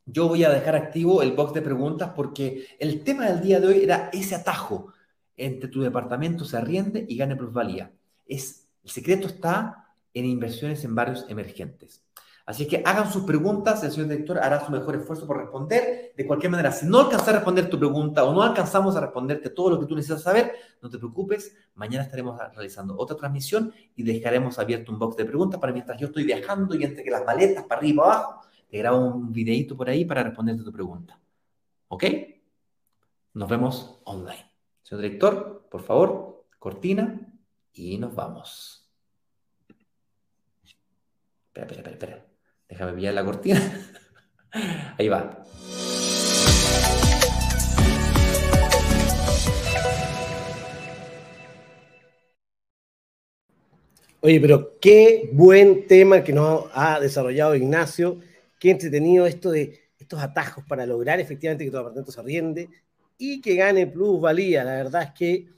Yo voy a dejar activo el box de preguntas porque el tema del día de hoy era ese atajo entre tu departamento se arriende y gane plusvalía. Es, el secreto está en inversiones en barrios emergentes. Así que hagan sus preguntas, el señor director hará su mejor esfuerzo por responder. De cualquier manera, si no alcanzas a responder tu pregunta o no alcanzamos a responderte todo lo que tú necesitas saber, no te preocupes, mañana estaremos realizando otra transmisión y dejaremos abierto un box de preguntas para mientras yo estoy viajando y entre que las maletas para arriba y abajo, te grabo un videito por ahí para responderte tu pregunta. ¿Ok? Nos vemos online. Señor director, por favor, cortina y nos vamos. Espera, espera, espera, espera. Déjame pillar la cortina. *laughs* Ahí va. Oye, pero qué buen tema que nos ha desarrollado Ignacio. Qué entretenido esto de estos atajos para lograr efectivamente que tu apartamento se arriende y que gane plusvalía. La verdad es que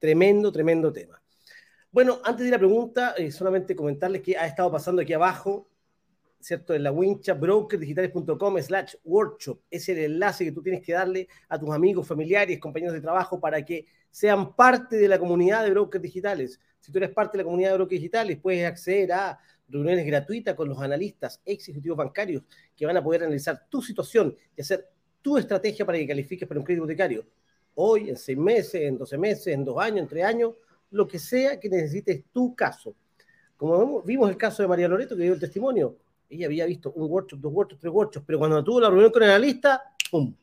tremendo, tremendo tema. Bueno, antes de la pregunta, eh, solamente comentarles que ha estado pasando aquí abajo, ¿cierto? En la wincha, brokerdigitales.com slash workshop. Es el enlace que tú tienes que darle a tus amigos, familiares, compañeros de trabajo para que sean parte de la comunidad de brokers digitales. Si tú eres parte de la comunidad de brokers digitales, puedes acceder a reuniones gratuitas con los analistas, ex ejecutivos bancarios, que van a poder analizar tu situación y hacer tu estrategia para que califiques para un crédito hipotecario. Hoy, en seis meses, en doce meses, en dos años, en tres años, lo que sea que necesites tu caso. Como vimos el caso de María Loreto, que dio el testimonio, ella había visto un workshop, dos workshops, tres workshops, pero cuando tuvo la reunión con el analista, ¡pum!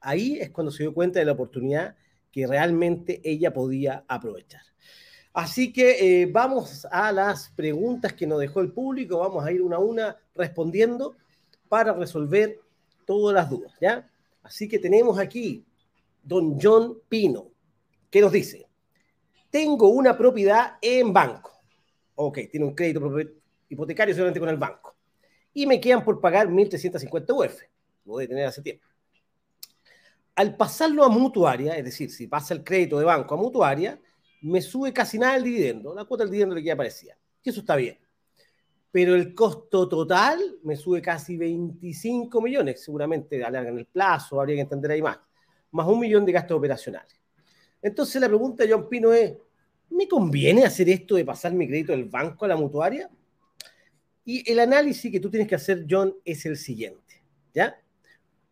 Ahí es cuando se dio cuenta de la oportunidad que realmente ella podía aprovechar. Así que eh, vamos a las preguntas que nos dejó el público, vamos a ir una a una respondiendo para resolver todas las dudas, ¿ya? Así que tenemos aquí don John Pino, que nos dice, tengo una propiedad en banco. Ok, tiene un crédito hipotecario solamente con el banco. Y me quedan por pagar 1.350 UF. Lo voy a tener hace tiempo. Al pasarlo a mutuaria, es decir, si pasa el crédito de banco a mutuaria, me sube casi nada el dividendo. La cuota del dividendo le queda parecida. Y eso está bien pero el costo total me sube casi 25 millones, seguramente alargan el plazo, habría que entender ahí más, más un millón de gastos operacionales. Entonces la pregunta de John Pino es, ¿me conviene hacer esto de pasar mi crédito del banco a la mutuaria? Y el análisis que tú tienes que hacer, John, es el siguiente, ¿ya?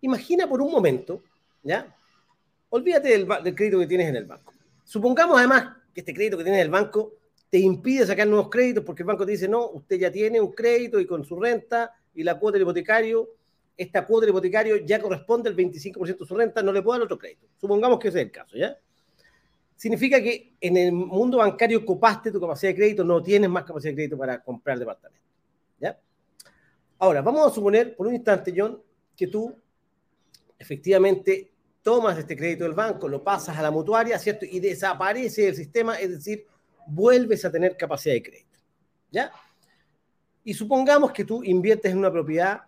Imagina por un momento, ¿ya? Olvídate del, crédito que tienes en el banco. Supongamos además que este crédito que tienes en el banco te impide sacar nuevos créditos porque el banco te dice, no, usted ya tiene un crédito y con su renta y la cuota del hipotecario, esta cuota del hipotecario ya corresponde al 25% de su renta, no le puedo dar otro crédito. Supongamos que ese es el caso, ¿ya? Significa que en el mundo bancario copaste tu capacidad de crédito, no tienes más capacidad de crédito para comprar departamento. Ahora, vamos a suponer por un instante, John, que tú efectivamente tomas este crédito del banco, lo pasas a la mutuaria, ¿cierto? Y desaparece el sistema, es decir, vuelves a tener capacidad de crédito. ¿Ya? Y supongamos que tú inviertes en una propiedad,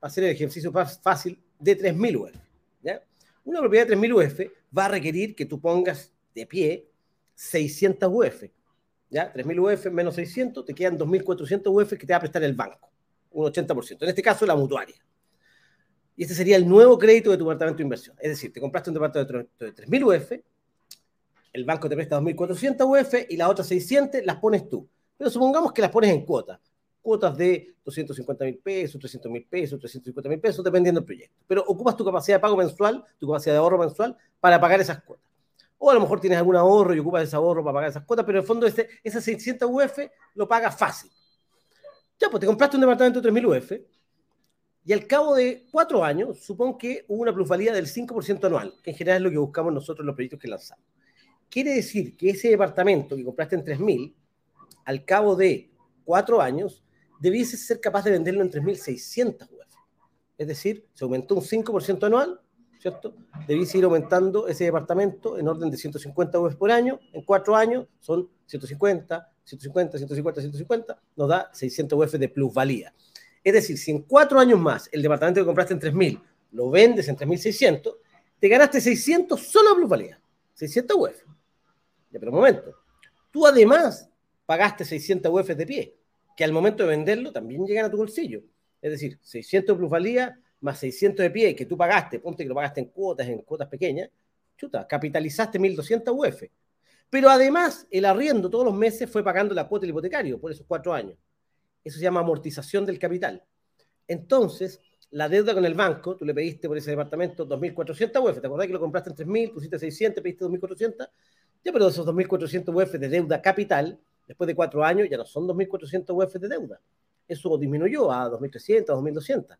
hacer el ejercicio fácil, de 3.000 UF. ¿ya? Una propiedad de 3.000 UF va a requerir que tú pongas de pie 600 UF. ¿ya? 3.000 UF menos 600, te quedan 2.400 UF que te va a prestar el banco, un 80%. En este caso, la mutuaria. Y este sería el nuevo crédito de tu departamento de inversión. Es decir, te compraste un departamento de 3.000 UF, el banco te presta 2.400 UF y las otras 600 las pones tú. Pero supongamos que las pones en cuotas. Cuotas de 250 mil pesos, 300 mil pesos, 350 mil pesos, dependiendo del proyecto. Pero ocupas tu capacidad de pago mensual, tu capacidad de ahorro mensual para pagar esas cuotas. O a lo mejor tienes algún ahorro y ocupas ese ahorro para pagar esas cuotas, pero en el fondo ese, esas 600 UF lo pagas fácil. Ya, pues te compraste un departamento de 3.000 UF y al cabo de cuatro años, supongo que hubo una plusvalía del 5% anual, que en general es lo que buscamos nosotros en los proyectos que lanzamos. Quiere decir que ese departamento que compraste en 3.000, al cabo de cuatro años, debiese ser capaz de venderlo en 3.600 UF. Es decir, se aumentó un 5% anual, ¿cierto? Debiese ir aumentando ese departamento en orden de 150 UF por año. En cuatro años son 150, 150, 150, 150, nos da 600 UF de plusvalía. Es decir, si en cuatro años más el departamento que compraste en 3.000 lo vendes en 3.600, te ganaste 600 solo plusvalía. 600 UF. Ya, pero un momento. Tú además pagaste 600 UF de pie, que al momento de venderlo también llegan a tu bolsillo. Es decir, 600 plusvalía más 600 de pie que tú pagaste, ponte que lo pagaste en cuotas, en cuotas pequeñas, chuta, capitalizaste 1200 UF. Pero además, el arriendo todos los meses fue pagando la cuota del hipotecario por esos cuatro años. Eso se llama amortización del capital. Entonces, la deuda con el banco, tú le pediste por ese departamento 2.400 UF, ¿te acordás que lo compraste en 3.000, pusiste 600, pediste 2.400? Ya, pero esos 2.400 UF de deuda capital, después de cuatro años, ya no son 2.400 UF de deuda. Eso disminuyó a 2.300, 2.200.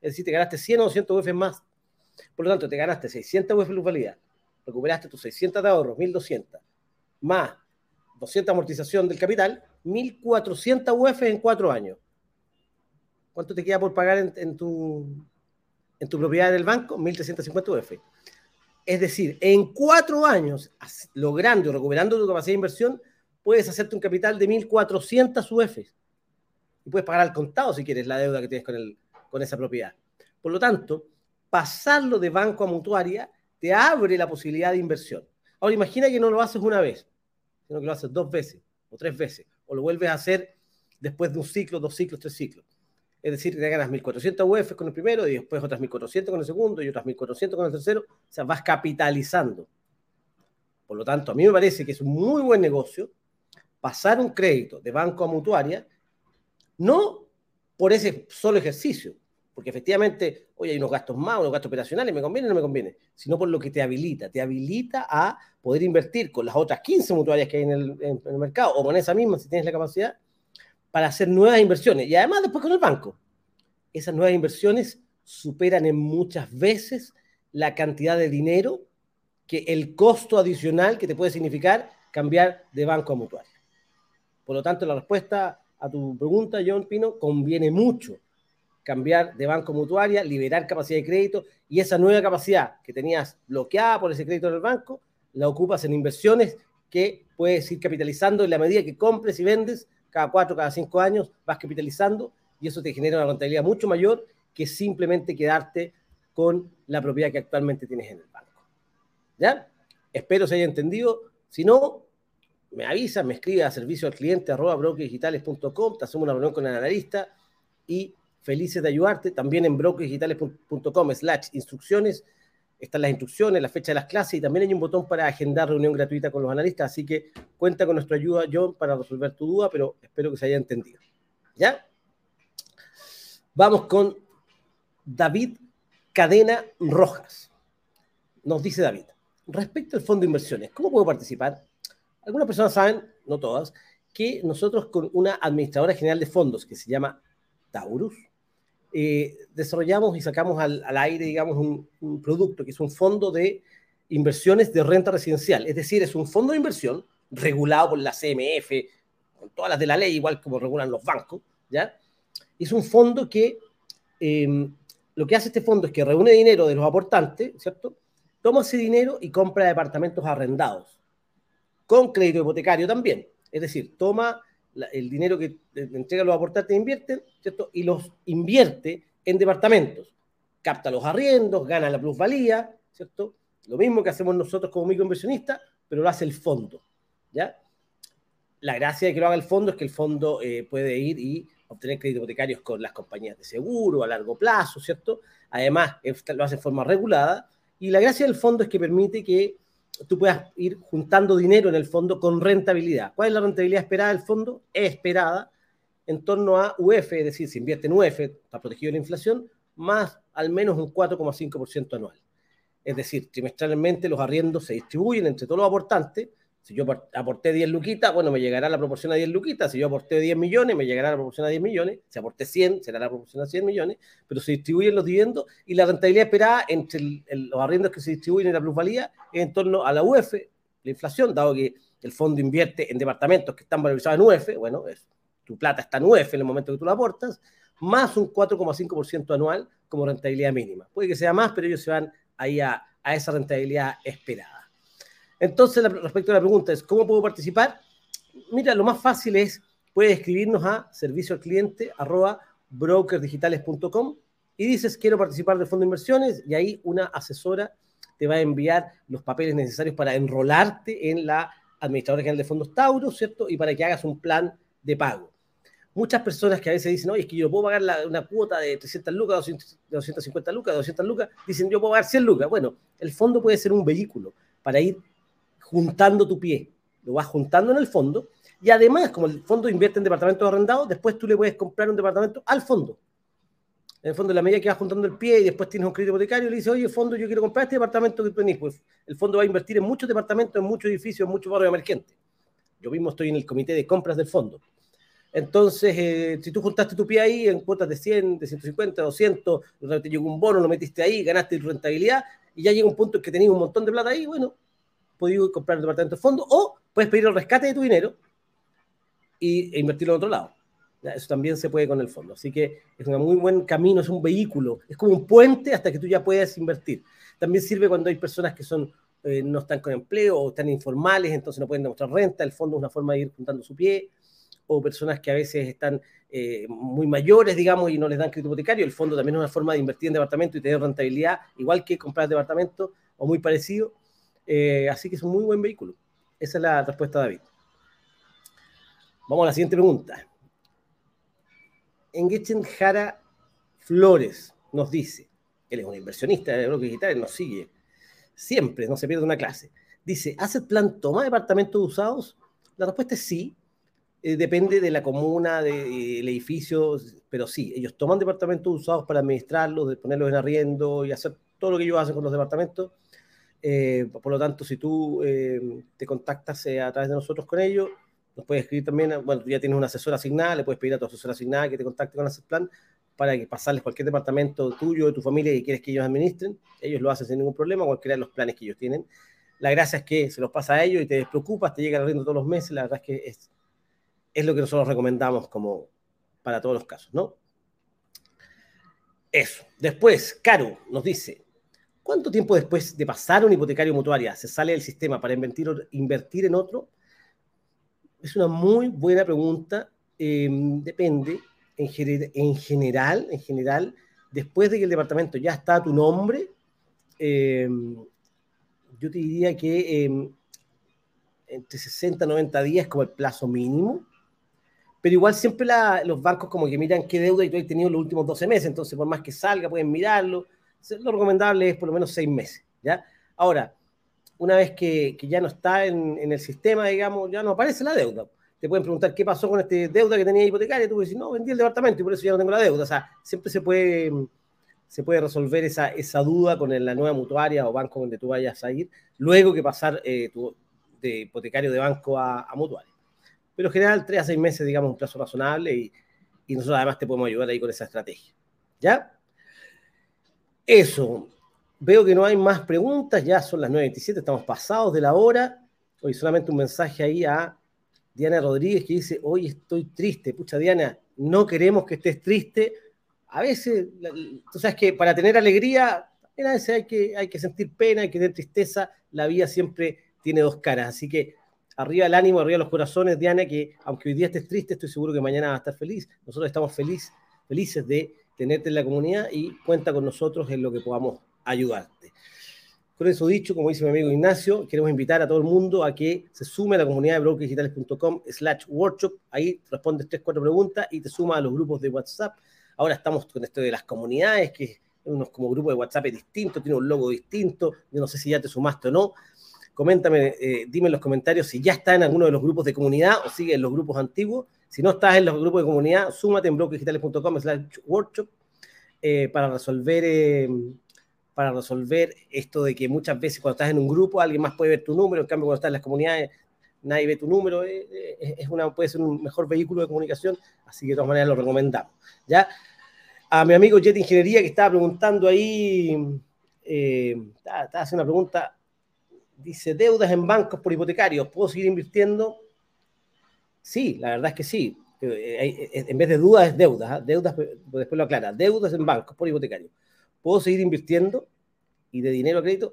Es decir, te ganaste 100 o 200 UF más. Por lo tanto, te ganaste 600 UF plusvalía, recuperaste tus 600 de ahorro, 1.200, más 200 amortización del capital, 1.400 UF en cuatro años. ¿Cuánto te queda por pagar en, tu, en tu propiedad del banco? 1.350 UF. Es decir, en cuatro años, logrando y recuperando tu capacidad de inversión, puedes hacerte un capital de 1.400 UF. Y puedes pagar al contado si quieres la deuda que tienes con, el, con esa propiedad. Por lo tanto, pasarlo de banco a mutuaria te abre la posibilidad de inversión. Ahora imagina que no lo haces una vez, sino que lo haces dos veces o tres veces, o lo vuelves a hacer después de un ciclo, dos ciclos, tres ciclos. Es decir, te ganas 1.400 UF con el primero y después otras 1.400 con el segundo y otras 1.400 con el tercero. O sea, vas capitalizando. Por lo tanto, a mí me parece que es un muy buen negocio pasar un crédito de banco a mutuaria, no por ese solo ejercicio, porque efectivamente, oye, hay unos gastos más, unos gastos operacionales, ¿me conviene o no me conviene? Sino por lo que te habilita. Te habilita a poder invertir con las otras 15 mutuarias que hay en el, en el mercado o con esa misma si tienes la capacidad para hacer nuevas inversiones y además después con el banco. Esas nuevas inversiones superan en muchas veces la cantidad de dinero que el costo adicional que te puede significar cambiar de banco a mutuaria. Por lo tanto, la respuesta a tu pregunta, John Pino, conviene mucho cambiar de banco mutuaria, liberar capacidad de crédito y esa nueva capacidad que tenías bloqueada por ese crédito del banco, la ocupas en inversiones que puedes ir capitalizando en la medida que compres y vendes cada cuatro, cada cinco años, vas capitalizando y eso te genera una rentabilidad mucho mayor que simplemente quedarte con la propiedad que actualmente tienes en el banco. ¿Ya? Espero se haya entendido. Si no, me avisa, me escribe a servicio al cliente arroba te hacemos una reunión con el analista y felices de ayudarte. También en brokerdigitales.com slash instrucciones están las instrucciones, la fecha de las clases y también hay un botón para agendar reunión gratuita con los analistas, así que cuenta con nuestra ayuda, John, para resolver tu duda, pero espero que se haya entendido. ¿Ya? Vamos con David Cadena Rojas. Nos dice David, respecto al fondo de inversiones, ¿cómo puedo participar? Algunas personas saben, no todas, que nosotros con una administradora general de fondos que se llama Taurus, eh, desarrollamos y sacamos al, aire, digamos, un, producto que es un fondo de inversiones de renta residencial. Es decir, es un fondo de inversión regulado por la CMF, con todas las de la ley, igual como regulan los bancos, ¿ya? Es un fondo que em, lo que hace este fondo es que reúne dinero de los aportantes, ¿cierto? Toma ese dinero y compra departamentos arrendados, con crédito hipotecario también. Es decir, toma el dinero que entrega los aportantes invierten, ¿cierto? Y los invierte en departamentos. Capta los arriendos, gana la plusvalía, ¿cierto? Lo mismo que hacemos nosotros como microinversionistas, pero lo hace el fondo, ¿ya? La gracia de que lo haga el fondo es que el fondo eh, puede ir y obtener créditos hipotecarios con las compañías de seguro a largo plazo, ¿cierto? Además, lo hace en forma regulada. Y la gracia del fondo es que permite que tú puedas ir juntando dinero en el fondo con rentabilidad. ¿Cuál es la rentabilidad esperada del fondo? Es esperada en torno a UF, es decir, si invierte en UF, está protegido de la inflación, más al menos un 4,5% anual. Es decir, trimestralmente los arriendos se distribuyen entre todos los aportantes. Si yo aporté 10 luquitas, bueno, me llegará la proporción a 10 luquitas. Si yo aporté 10 millones, me llegará la proporción a 10 millones. Si aporté 100, será la proporción a 100 millones. Pero se distribuyen los dividendos y la rentabilidad esperada entre los arriendos que se distribuyen y la plusvalía es en torno a la UF, la inflación, dado que el fondo invierte en departamentos que están valorizados en UF, bueno, es, tu plata está en UF en el momento que tú la aportas, más un 4,5% anual como rentabilidad mínima. Puede que sea más, pero ellos se van ahí a, esa rentabilidad esperada. Entonces, respecto a la pregunta es, ¿cómo puedo participar? Mira, lo más fácil es, puedes escribirnos a servicio al y dices, quiero participar del fondo de inversiones y ahí una asesora te va a enviar los papeles necesarios para enrolarte en la Administradora General de Fondos Tauro, ¿cierto? Y para que hagas un plan de pago muchas personas que a veces dicen, oye, es que yo puedo pagar una cuota de 300 lucas, 250 lucas, 200 lucas, dicen, yo puedo pagar 100 lucas. Bueno, el fondo puede ser un vehículo para ir juntando tu pie. Lo vas juntando en el fondo y además, como el fondo invierte en departamentos arrendados, después tú le puedes comprar un departamento al fondo. En el fondo, en la medida que vas juntando el pie y después tienes un crédito hipotecario, le dices, oye, fondo, yo quiero comprar este departamento que tú tenés. Pues el fondo va a invertir en muchos departamentos, en muchos edificios, en muchos barrios emergentes. Yo mismo estoy en el comité de compras del fondo. Entonces, eh, si tú juntaste tu pie ahí en cuotas de 100, de 150, 200, te llegó un bono, lo metiste ahí, ganaste rentabilidad y ya llega un punto en que tenías un montón de plata ahí, bueno, puedes comprar el departamento de fondo o puedes pedir el rescate de tu dinero y, e invertirlo en otro lado. Eso también se puede con el fondo. Así que es un muy buen camino, es un vehículo, es como un puente hasta que tú ya puedas invertir. También sirve cuando hay personas que son eh, no están con empleo o están informales, entonces no pueden demostrar renta. El fondo es una forma de ir juntando su pie o personas que a veces están eh, muy mayores, digamos, y no les dan crédito hipotecario. El fondo también es una forma de invertir en departamento y tener rentabilidad, igual que comprar departamento o muy parecido. Eh, así que es un muy buen vehículo. Esa es la respuesta David. Vamos a la siguiente pregunta. Engechen Jara Flores nos dice, él es un inversionista de bloques digitales, nos sigue siempre, no se pierde una clase. Dice, ¿hace plan toma departamentos usados? La respuesta es sí, eh, depende de la comuna, del edificio, pero sí, ellos toman departamentos usados para administrarlos, de ponerlos en arriendo y hacer todo lo que ellos hacen con los departamentos. Eh, por lo tanto, si tú eh, te contactas a través de nosotros con ellos, nos puedes escribir también, bueno, tú ya tienes una asesora asignada, le puedes pedir a tu asesora asignada que te contacte con plan para que pasarles cualquier departamento tuyo, de tu familia que quieres que ellos administren. Ellos lo hacen sin ningún problema, cualquiera de los planes que ellos tienen. La gracia es que se los pasa a ellos y te despreocupas, te llega el todos los meses. La verdad es que es es lo que nosotros recomendamos como para todos los casos, ¿no? Eso. Después, Caro nos dice, ¿cuánto tiempo después de pasar un hipotecario mutuaria se sale del sistema para invertir, en otro? Es una muy buena pregunta. Em, depende. En, en, general, en general, después de que el departamento ya está a tu nombre, em, yo te diría que em, entre 60 y 90 días como el plazo mínimo pero igual siempre los bancos como que miran qué deuda y tú has tenido los últimos 12 meses, entonces por más que salga pueden mirarlo. Lo recomendable es por lo menos 6 meses, ¿ya? Ahora, una vez que, que ya no está en, en, el sistema, digamos, ya no aparece la deuda. Te pueden preguntar qué pasó con esta deuda que tenía hipotecaria, tú dices, no, vendí el departamento y por eso ya no tengo la deuda. O sea, siempre se puede, se puede resolver esa, esa duda con la nueva mutuaria o banco donde tú vayas a ir, luego que pasar eh, tu, de hipotecario de banco a, a mutuaria pero en general tres a seis meses, digamos, un plazo razonable y, y nosotros además te podemos ayudar ahí con esa estrategia. ¿Ya? Eso. Veo que no hay más preguntas, ya son las 9.27, estamos pasados de la hora. Hoy solamente un mensaje ahí a Diana Rodríguez que dice, hoy estoy triste. Pucha, Diana, no queremos que estés triste. A veces, tú sabes que para tener alegría, a veces hay que, hay que sentir pena, hay que tener tristeza. La vida siempre tiene dos caras. Así que arriba el ánimo, arriba los corazones, Diana, que aunque hoy día estés triste, estoy seguro que mañana va a estar feliz. Nosotros estamos feliz, felices de tenerte en la comunidad y cuenta con nosotros en lo que podamos ayudarte. Con eso dicho, como dice mi amigo Ignacio, queremos invitar a todo el mundo a que se sume a la comunidad de brokerdigitales.com slash workshop. Ahí respondes tres, cuatro preguntas y te suma a los grupos de WhatsApp. Ahora estamos con esto de las comunidades, que unos como grupo de WhatsApp distinto, tiene un logo distinto. Yo no sé si ya te sumaste o no, Coméntame, eh, dime en los comentarios si ya está en alguno de los grupos de comunidad o sigue en los grupos antiguos. Si no estás en los grupos de comunidad, súmate en bloquedigitales.com slash workshop eh, para resolver, eh, para resolver esto de que muchas veces cuando estás en un grupo alguien más puede ver tu número, en cambio cuando estás en las comunidades nadie ve tu número, es puede ser un mejor vehículo de comunicación, así que de todas maneras lo recomendamos. ¿ya? A mi amigo Jet Ingeniería que estaba preguntando ahí, estaba, haciendo una pregunta, dice, deudas en bancos por hipotecarios, ¿puedo seguir invirtiendo? Sí, la verdad es que sí. En vez de dudas es deudas, ¿ah? deudas, después lo aclara, deudas en bancos por hipotecarios. ¿Puedo seguir invirtiendo? Y de dinero a crédito.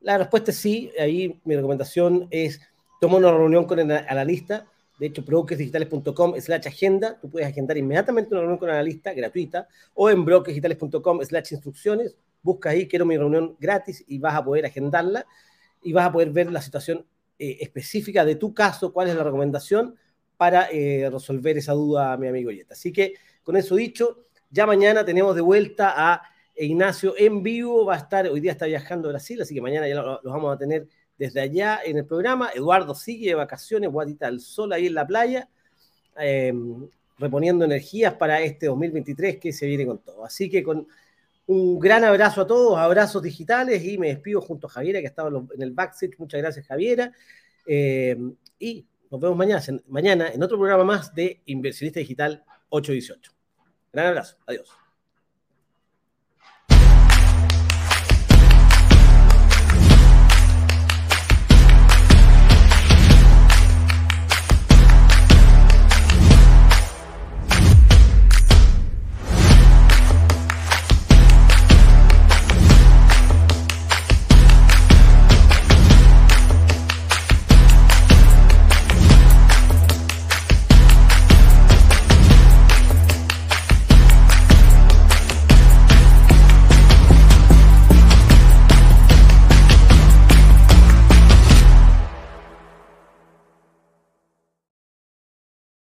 La respuesta es sí. Ahí mi recomendación es toma una reunión con el analista. De hecho, brokersdigitales.com slash agenda. Tú puedes agendar inmediatamente una reunión con el analista gratuita o en brokersdigitales.com slash instrucciones. Busca ahí, quiero mi reunión gratis y vas a poder agendarla y vas a poder ver la situación eh, específica de tu caso, cuál es la recomendación para eh, resolver esa duda, mi amigo Yeta. Así que, con eso dicho, ya mañana tenemos de vuelta a Ignacio en vivo. Va a estar, hoy día está viajando a Brasil, así que mañana ya lo, vamos a tener desde allá en el programa. Eduardo sigue de vacaciones, guatita al sol ahí en la playa, em, reponiendo energías para este 2023 que se viene con todo. Así que con un gran abrazo a todos, abrazos digitales y me despido junto a Javiera que estaba en el backstage. Muchas gracias, Javiera. Em, y nos vemos mañana, mañana en otro programa más de Inversionista Digital 818. Gran abrazo. Adiós.